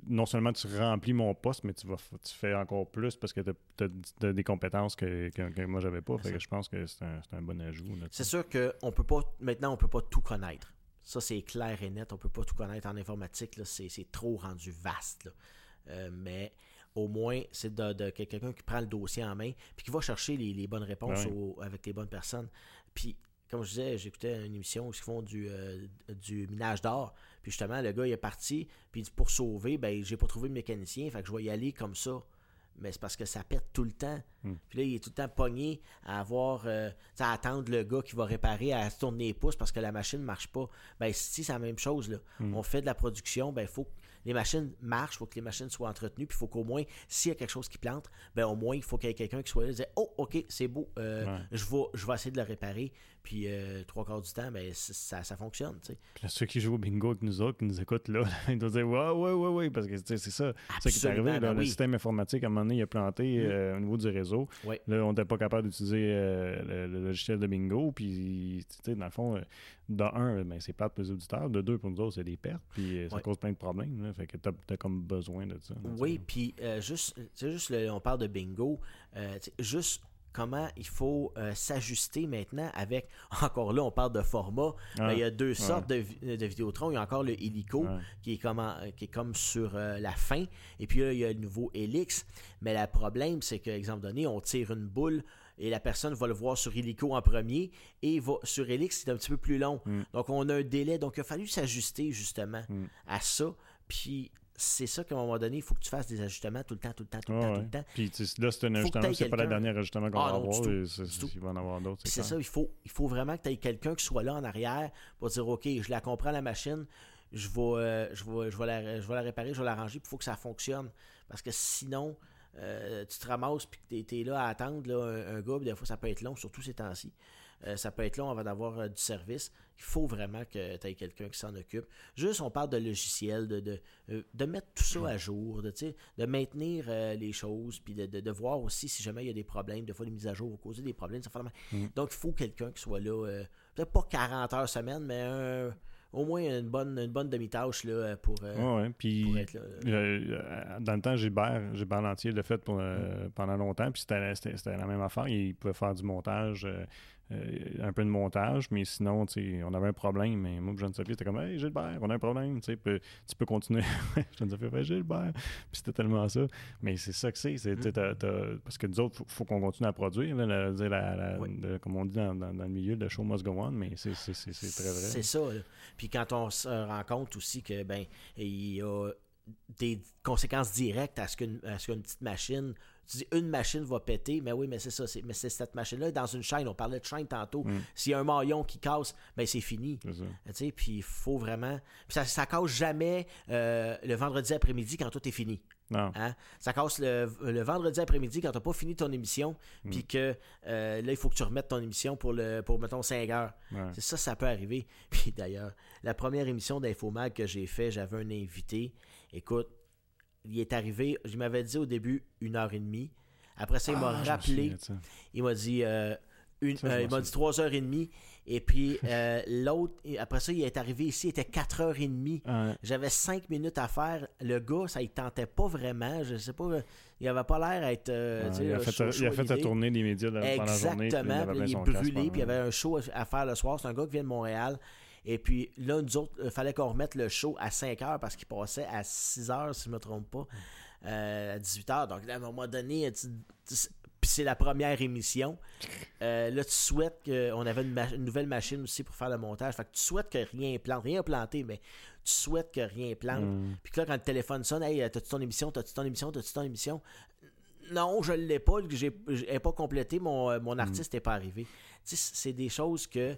non seulement tu remplis mon poste, mais tu vas tu fais encore plus parce que tu as, des compétences que, que, moi j'avais pas. Fait que je pense que c'est un, bon ajout. C'est sûr qu'on peut pas maintenant on peut pas tout connaître. Ça c'est clair et net, on peut pas tout connaître en informatique, c'est trop rendu vaste. Euh, mais au moins, c'est de, quelqu'un qui prend le dossier en main puis qui va chercher les, bonnes réponses avec les bonnes personnes. Puis comme je disais, j'écoutais une émission où ils font du, euh, du minage d'or. Puis justement, le gars, il est parti. Puis pour sauver, ben, j'ai pas trouvé de mécanicien. Fait que je vais y aller comme ça. Mais c'est parce que ça pète tout le temps. Hmm. Puis là, il est tout le temps pogné à avoir, euh, à attendre le gars qui va réparer, à se tourner les pouces parce que la machine ne marche pas. Ben, si c'est la même chose, là. Hmm. On fait de la production, ben, il faut les machines marchent, il faut que les machines soient entretenues, puis il faut qu'au moins, s'il y a quelque chose qui plante, ben au moins, il faut qu'il y ait quelqu'un qui soit là et dise Oh, ok, c'est beau, euh, je, vais, je vais essayer de le réparer. Puis euh, trois quarts du temps, ben, ça, ça fonctionne. Ceux qui jouent au bingo avec nous autres, qui nous écoutent là, (laughs) ils doivent dire Ouais, ouais, ouais, ouais, parce que c'est ça. C'est qui est arrivé. Ben le système informatique, à un moment donné, il a planté mm. euh, au niveau du réseau. Là, on n'était pas capable d'utiliser le, logiciel de bingo. Puis, dans le fond, de un, ben, c'est plate pour les auditeurs. De deux, pour nous autres, c'est des pertes. Puis ça cause plein de problèmes. Là, fait que tu as, comme besoin de ça. oui, puis juste, juste on parle de bingo. juste comment il faut euh, s'ajuster maintenant avec, (laughs) encore là, on parle de format, il y a deux sortes de, de Vidéotron. Il y a encore le hélico qui, est comme qui est comme sur euh, la fin, et puis là, il y a le nouveau Helix. Mais le problème, c'est que, exemple donné, on tire une boule et la personne va le voir sur Helico en premier et va, sur Helix, c'est un petit peu plus long. Mm. Donc, on a un délai. Donc, il a fallu s'ajuster justement mm. à ça. Puis c'est ça qu'à un moment donné, il faut que tu fasses des ajustements tout le temps, tout le temps, tout le temps, tout le temps. Puis là, c'est un ajustement, c'est pas le dernier ajustement qu'on ah, va avoir. il va en avoir d'autres. C'est ça, il faut, il faut vraiment que tu aies quelqu'un qui soit là en arrière pour dire OK, je la comprends la machine, je vais, euh, je vais, je vais, la, je vais la réparer, je vais l'arranger, puis il faut que ça fonctionne. Parce que sinon, tu te ramasses puis tu es, là à attendre un, gars, des fois ça peut être long, surtout ces temps-ci. ça peut être long avant d'avoir du service. Il faut vraiment que tu aies quelqu'un qui s'en occupe. Juste, on parle de logiciel, de, de, de mettre tout ça à jour, de, de maintenir les choses, puis de, de, voir aussi si jamais il y a des problèmes, de fois les mises à jour vont causer des problèmes. Mm. Donc, il faut quelqu'un qui soit là, peut-être pas 40 heures semaine, mais un au moins une bonne, une bonne demi-tâche là, pour, euh, puis, être là. Euh, dans le temps, Gilbert, Gilbert Lantier l'a fait pour, euh, pendant longtemps, puis c'était la même affaire. Il pouvait faire du montage euh, un peu de montage, mais sinon, on avait un problème. Mais moi, Jean Sophie, c'était comme Hey Gilbert, on a un problème, tu peux continuer. (laughs) Jean Sophie fait Gilbert. Puis c'était tellement ça. Mais c'est ça que c'est. Mm. Parce que nous autres, il faut, qu'on continue à produire. comme on dit dans, le milieu, de show must go on, mais c'est très vrai. C'est ça. Puis quand on se rend compte aussi que ben il y a des conséquences directes à ce qu'une petite machine tu dis une machine va péter, mais oui, mais c'est ça. Mais c'est cette machine-là dans une chaîne. On parlait de chaîne tantôt. Mm. S'il y a un maillon qui casse, ben c'est fini. Puis il faut vraiment. Puis ça, ça casse jamais euh, le vendredi après-midi quand tout est fini. Non. Hein? Ça casse le, vendredi après-midi quand tu n'as pas fini ton émission, mm. puis que euh, là, il faut que tu remettes ton émission pour, le, pour mettons, 5 heures. C'est ça, ça peut arriver. (laughs) Puis d'ailleurs, la première émission d'Infomag que j'ai fait, j'avais un invité. Écoute, il est arrivé, je m'avais dit au début une heure et demie. Après ça, il m'a ah, rappelé. Il m'a dit euh, une, euh, il m'a dit trois heures et demie. Et puis euh, l'autre, après ça, il est arrivé ici, il était quatre heures et demie. J'avais cinq minutes à faire. Le gars, ça il tentait pas vraiment. Je sais pas, il avait pas l'air à être. il, a fait, il a fait tournée des médias pendant la journée. Exactement. Il, est brûlé, puis il y avait un show à faire le soir. C'est un gars qui vient de Montréal. Et puis là, nous autres, il fallait qu'on remette le show à 5 heures parce qu'il passait à 6 heures, si je ne me trompe pas, euh, à 18 heures. Donc à un moment donné, puis c'est la première émission. Euh, là, tu souhaites qu'on avait une, nouvelle machine aussi pour faire le montage. Fait que tu souhaites que rien plante. Rien planté, mais tu souhaites que rien plante. Mm. Puis là, quand le téléphone sonne, hey, t'as-tu ton émission, t'as-tu ton émission, t'as-tu ton émission? Non, je ne l'ai pas, j'ai pas complété, mon, euh, mon mm. artiste n'est pas arrivé. C'est des choses que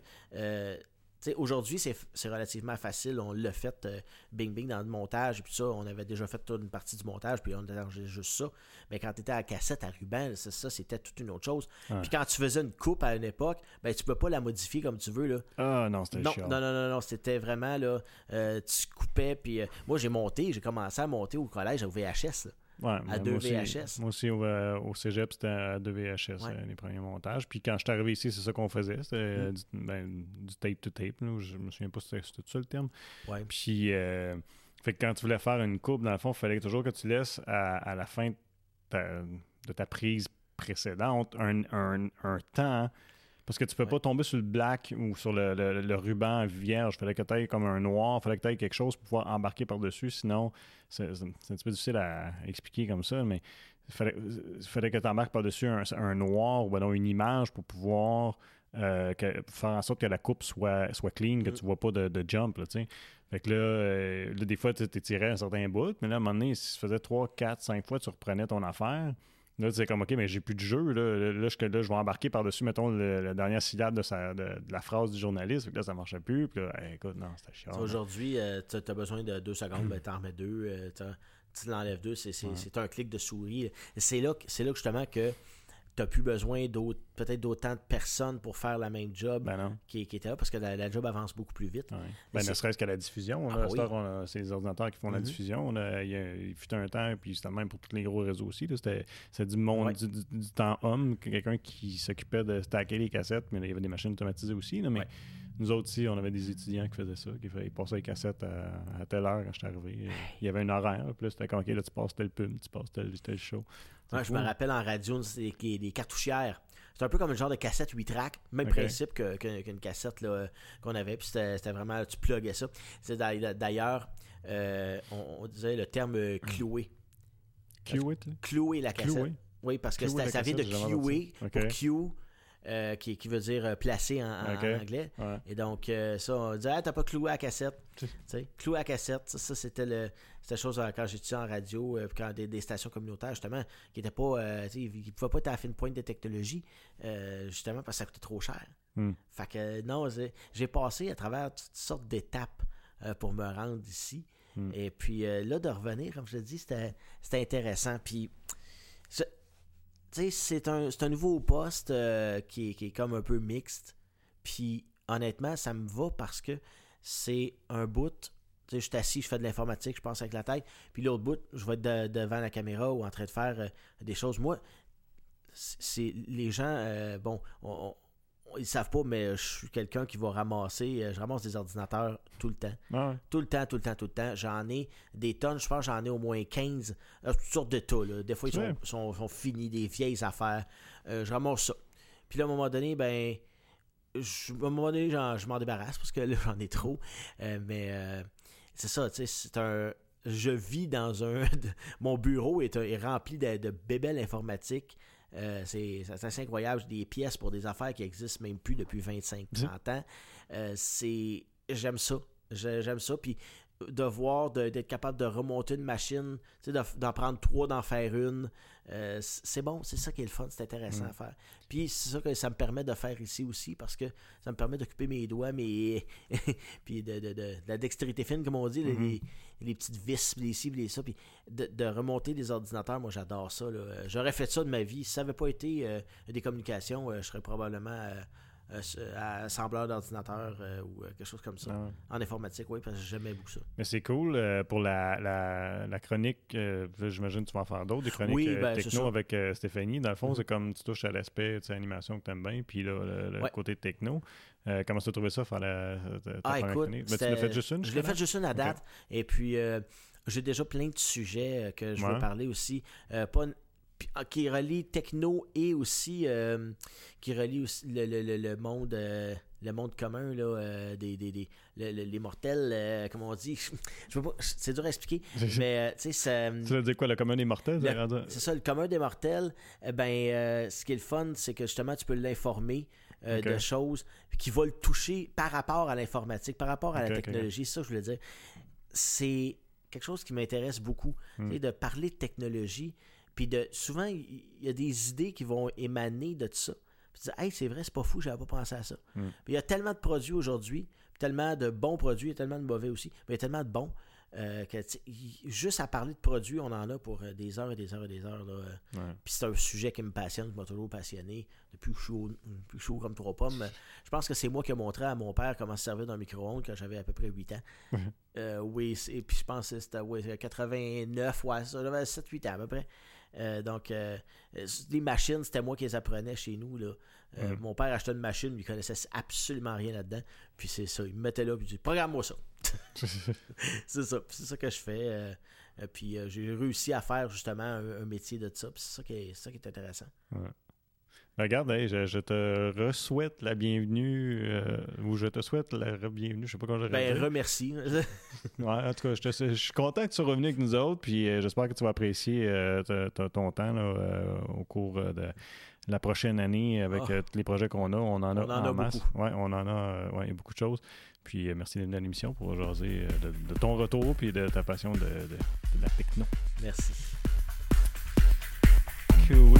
Aujourd'hui, c'est relativement facile. On l'a fait euh, bing bing dans le montage et puis ça, on avait déjà fait toute une partie du montage puis on a juste ça. Mais quand tu étais à cassette à ruban, ça, c'était toute une autre chose. Puis quand tu faisais une coupe à une époque, ben tu peux pas la modifier comme tu veux là. Ah non, c'était non, non, non, non, non, c'était vraiment là, euh, tu coupais puis euh, moi j'ai monté, j'ai commencé à monter au collège au VHS là. Ouais, à 2 VHS. Moi aussi, au, euh, au cégep, c'était à 2 VHS, euh, les premiers montages. Puis quand je suis arrivé ici, c'est ça qu'on faisait. C'était euh, mm. ben, du, tape to tape. Là, je me souviens pas si c'était ça le terme. Ouais. Puis, fait que quand tu voulais faire une coupe, dans le fond, il fallait toujours que tu laisses à, la fin de ta, de ta, prise précédente un, un, un temps parce que tu peux pas tomber sur le black ou sur le, le, ruban vierge. Il fallait que tu ailles comme un noir, il fallait que tu ailles quelque chose pour pouvoir embarquer par-dessus. Sinon, c'est un petit peu difficile à expliquer comme ça, mais il fallait, fallait que tu embarques par-dessus un, noir ou ben une image pour pouvoir euh, faire en sorte que la coupe soit, soit clean, que mm. tu vois pas de, jump. Là, fait que euh, là, des fois, tu tiré un certain bout, mais là, à un moment donné, si tu faisais 3, 4, 5 fois, tu reprenais ton affaire. Là, c'est comme, OK, mais j'ai plus de jeu. Là, là, je, là je vais embarquer par-dessus, mettons, la dernière syllabe de, sa, de, la phrase du journaliste. là, ça marchait plus. Puis là, écoute, non, c'était chiant. Aujourd'hui, euh, tu as besoin de deux secondes, (clears throat) ben, t'en remets deux. Euh, tu l'enlèves deux. C'est un clic de souris. C'est là, là justement que tu n'as plus besoin d'autres, peut-être d'autant de personnes pour faire la même job ben qui, qui, était là, parce que la, job avance beaucoup plus vite. Ben, ne serait-ce qu'à la diffusion. Ah c'est les ordinateurs qui font la mm-hmm. diffusion. il, fut un temps, puis c'était même pour tous les gros réseaux aussi. C'était du monde, du, temps homme, quelqu'un qui s'occupait de stacker les cassettes, mais il y avait des machines automatisées aussi. mais nous autres aussi, on avait des étudiants qui faisaient ça, qui faisaient, ils passaient les cassettes à, telle heure quand j'étais arrivé. Il y avait un horaire, puis là, c'était comme, OK, là, tu passes tel pub, tu passes tel, tel show. Je me rappelle en radio, c'est des cartouchières. C'est un peu comme un genre de cassette 8 tracks, même principe qu'une cassette qu'on avait, puis c'était vraiment, tu pluguais ça. D'ailleurs, euh, on, disait le terme euh, cloué. Cloué, Cloué la cassette. Oui, parce que ça vient de clouer pour Q euh, qui, veut dire euh, placer en, anglais. Et donc, euh, ça, on dit, ah, t'as pas cloué à cassette. cloué à cassette, ça, c'était le, c'était chose quand j'étais en radio, quand des, stations communautaires, justement, qui n'étaient pas, ils ne pouvaient pas être à la fine pointe de technologie, justement, parce que ça coûtait trop cher. Hmm. Fait que, non, j'ai passé à travers toutes sortes d'étapes pour me rendre ici. Hmm. Et puis là, de revenir, comme je te dis, c'était intéressant. Puis c'est un, un, nouveau poste euh, qui, est, qui, est, comme un peu mixte. Puis honnêtement, ça me va parce que c'est un bout. Je suis assis, je fais de l'informatique, je pense avec la tête. Puis l'autre bout, je vais être devant la caméra ou en train de faire euh, des choses. Moi, c'est les gens, euh, bon, on, ils savent pas, mais je suis quelqu'un qui va ramasser, euh, je ramasse des ordinateurs tout le temps. Ah tout le temps, tout le temps, tout le temps. J'en ai des tonnes, je pense j'en ai au moins 15, euh, toutes sortes de tas. Des fois, ils sont, finis, des vieilles affaires. Euh, je ramasse ça. Puis là, à un moment donné, ben, je, à un moment donné, je m'en débarrasse parce que là, (laughs) j'en ai trop. mais c'est ça, tu sais, c'est un. Je vis dans un. (laughs) mon bureau est, est rempli de, de bébelles informatiques. Euh, c'est assez incroyable. Des pièces pour des affaires qui existent même plus depuis 25-30 ans. Euh, c'est J'aime ça. J'aime ça. Puis de voir, d'être capable de remonter une machine, d'en prendre trois, d'en faire une. Euh, c'est bon, c'est ça qui est le fun, c'est intéressant mm. à faire. Puis c'est ça que ça me permet de faire ici aussi, parce que ça me permet d'occuper mes doigts, mes (laughs) puis de, la dextérité fine, comme on dit, mm-hmm. les, petites vis, les ci, les ça, puis de, remonter des ordinateurs, moi j'adore ça. J'aurais fait ça de ma vie. Si ça n'avait pas été euh, des communications, euh, je serais probablement euh, assembleur d'ordinateur euh, ou euh, quelque chose comme ça. Ah en informatique, oui, parce que j'aimais beaucoup ça. Mais c'est cool pour la, la, chronique. J'imagine que tu vas en faire d'autres, des chroniques ben, techno avec Stéphanie. Dans le fond, mm-hmm. c'est comme tu touches à l'aspect animation que tu aimes bien, puis là, le, côté techno. comment tu as trouvé ça, faire la, ah, écoute, ben, tu l'as fait juste une? Je l'ai fait juste une à date. Et puis, j'ai déjà plein de sujets que je veux parler aussi. pas qui relie techno et aussi euh, qui relie aussi le, le, le monde euh, le monde commun là, euh, des, des, des les mortels comme on dit. (laughs) Je pas c'est dur à expliquer mais tu sais ça tu veux dire quoi le commun des mortels c'est ça le commun des mortels ben ce qui est le fun c'est que justement tu peux l'informer de choses qui vont le toucher par rapport à l'informatique par rapport à la technologie c'est ça je voulais dire. C'est quelque chose qui m'intéresse beaucoup hmm. de parler de technologie puis de, souvent, il y a des idées qui vont émaner de tout ça. Puis tu dis, hey, c'est vrai, c'est pas fou, j'avais pas pensé à ça. Mm. Puis il y a tellement de produits aujourd'hui, tellement de bons produits, il y a tellement de mauvais aussi, mais il y a tellement de bons. Euh, que, juste à parler de produits, on en a pour euh, des heures et des heures et des heures. Là. Puis c'est un sujet qui me passionne, qui m'a toujours passionné depuis que je suis chaud, comme trois pommes. Je pense que c'est moi qui ai montré à mon père comment se servir d'un micro-ondes quand j'avais à peu près 8 ans. Euh, oui, et puis je pense que c'était ouais, 89, ouais, j'avais 7-8 ans à peu près. Euh, donc, euh, les machines, c'était moi qui les apprenais chez nous. Là. Euh, mon père achetait une machine, mais il connaissait absolument rien là-dedans. Puis c'est ça, il me mettait là, puis il dit Programme-moi ça. (laughs) c'est ça, c'est ça que je fais. puis j'ai réussi à faire justement un, métier de ça. Puis c'est ça, qui est, ça qui est intéressant. Regarde, je, te re-souhaite la bienvenue, euh, ou je te souhaite la bienvenue, je sais pas comment je Ben, remercie. (laughs) ouais, en tout cas, je, suis content que tu sois revenu avec nous autres, puis euh, j'espère que tu vas apprécier euh, ton temps au cours de la prochaine année avec ah. tous les projets qu'on a. On en a, en, masse. Ouais, on en a ouais, beaucoup de choses. Puis merci d'être à l'émission pour jaser de, ton retour puis de ta passion de, de la techno. Merci. Cool.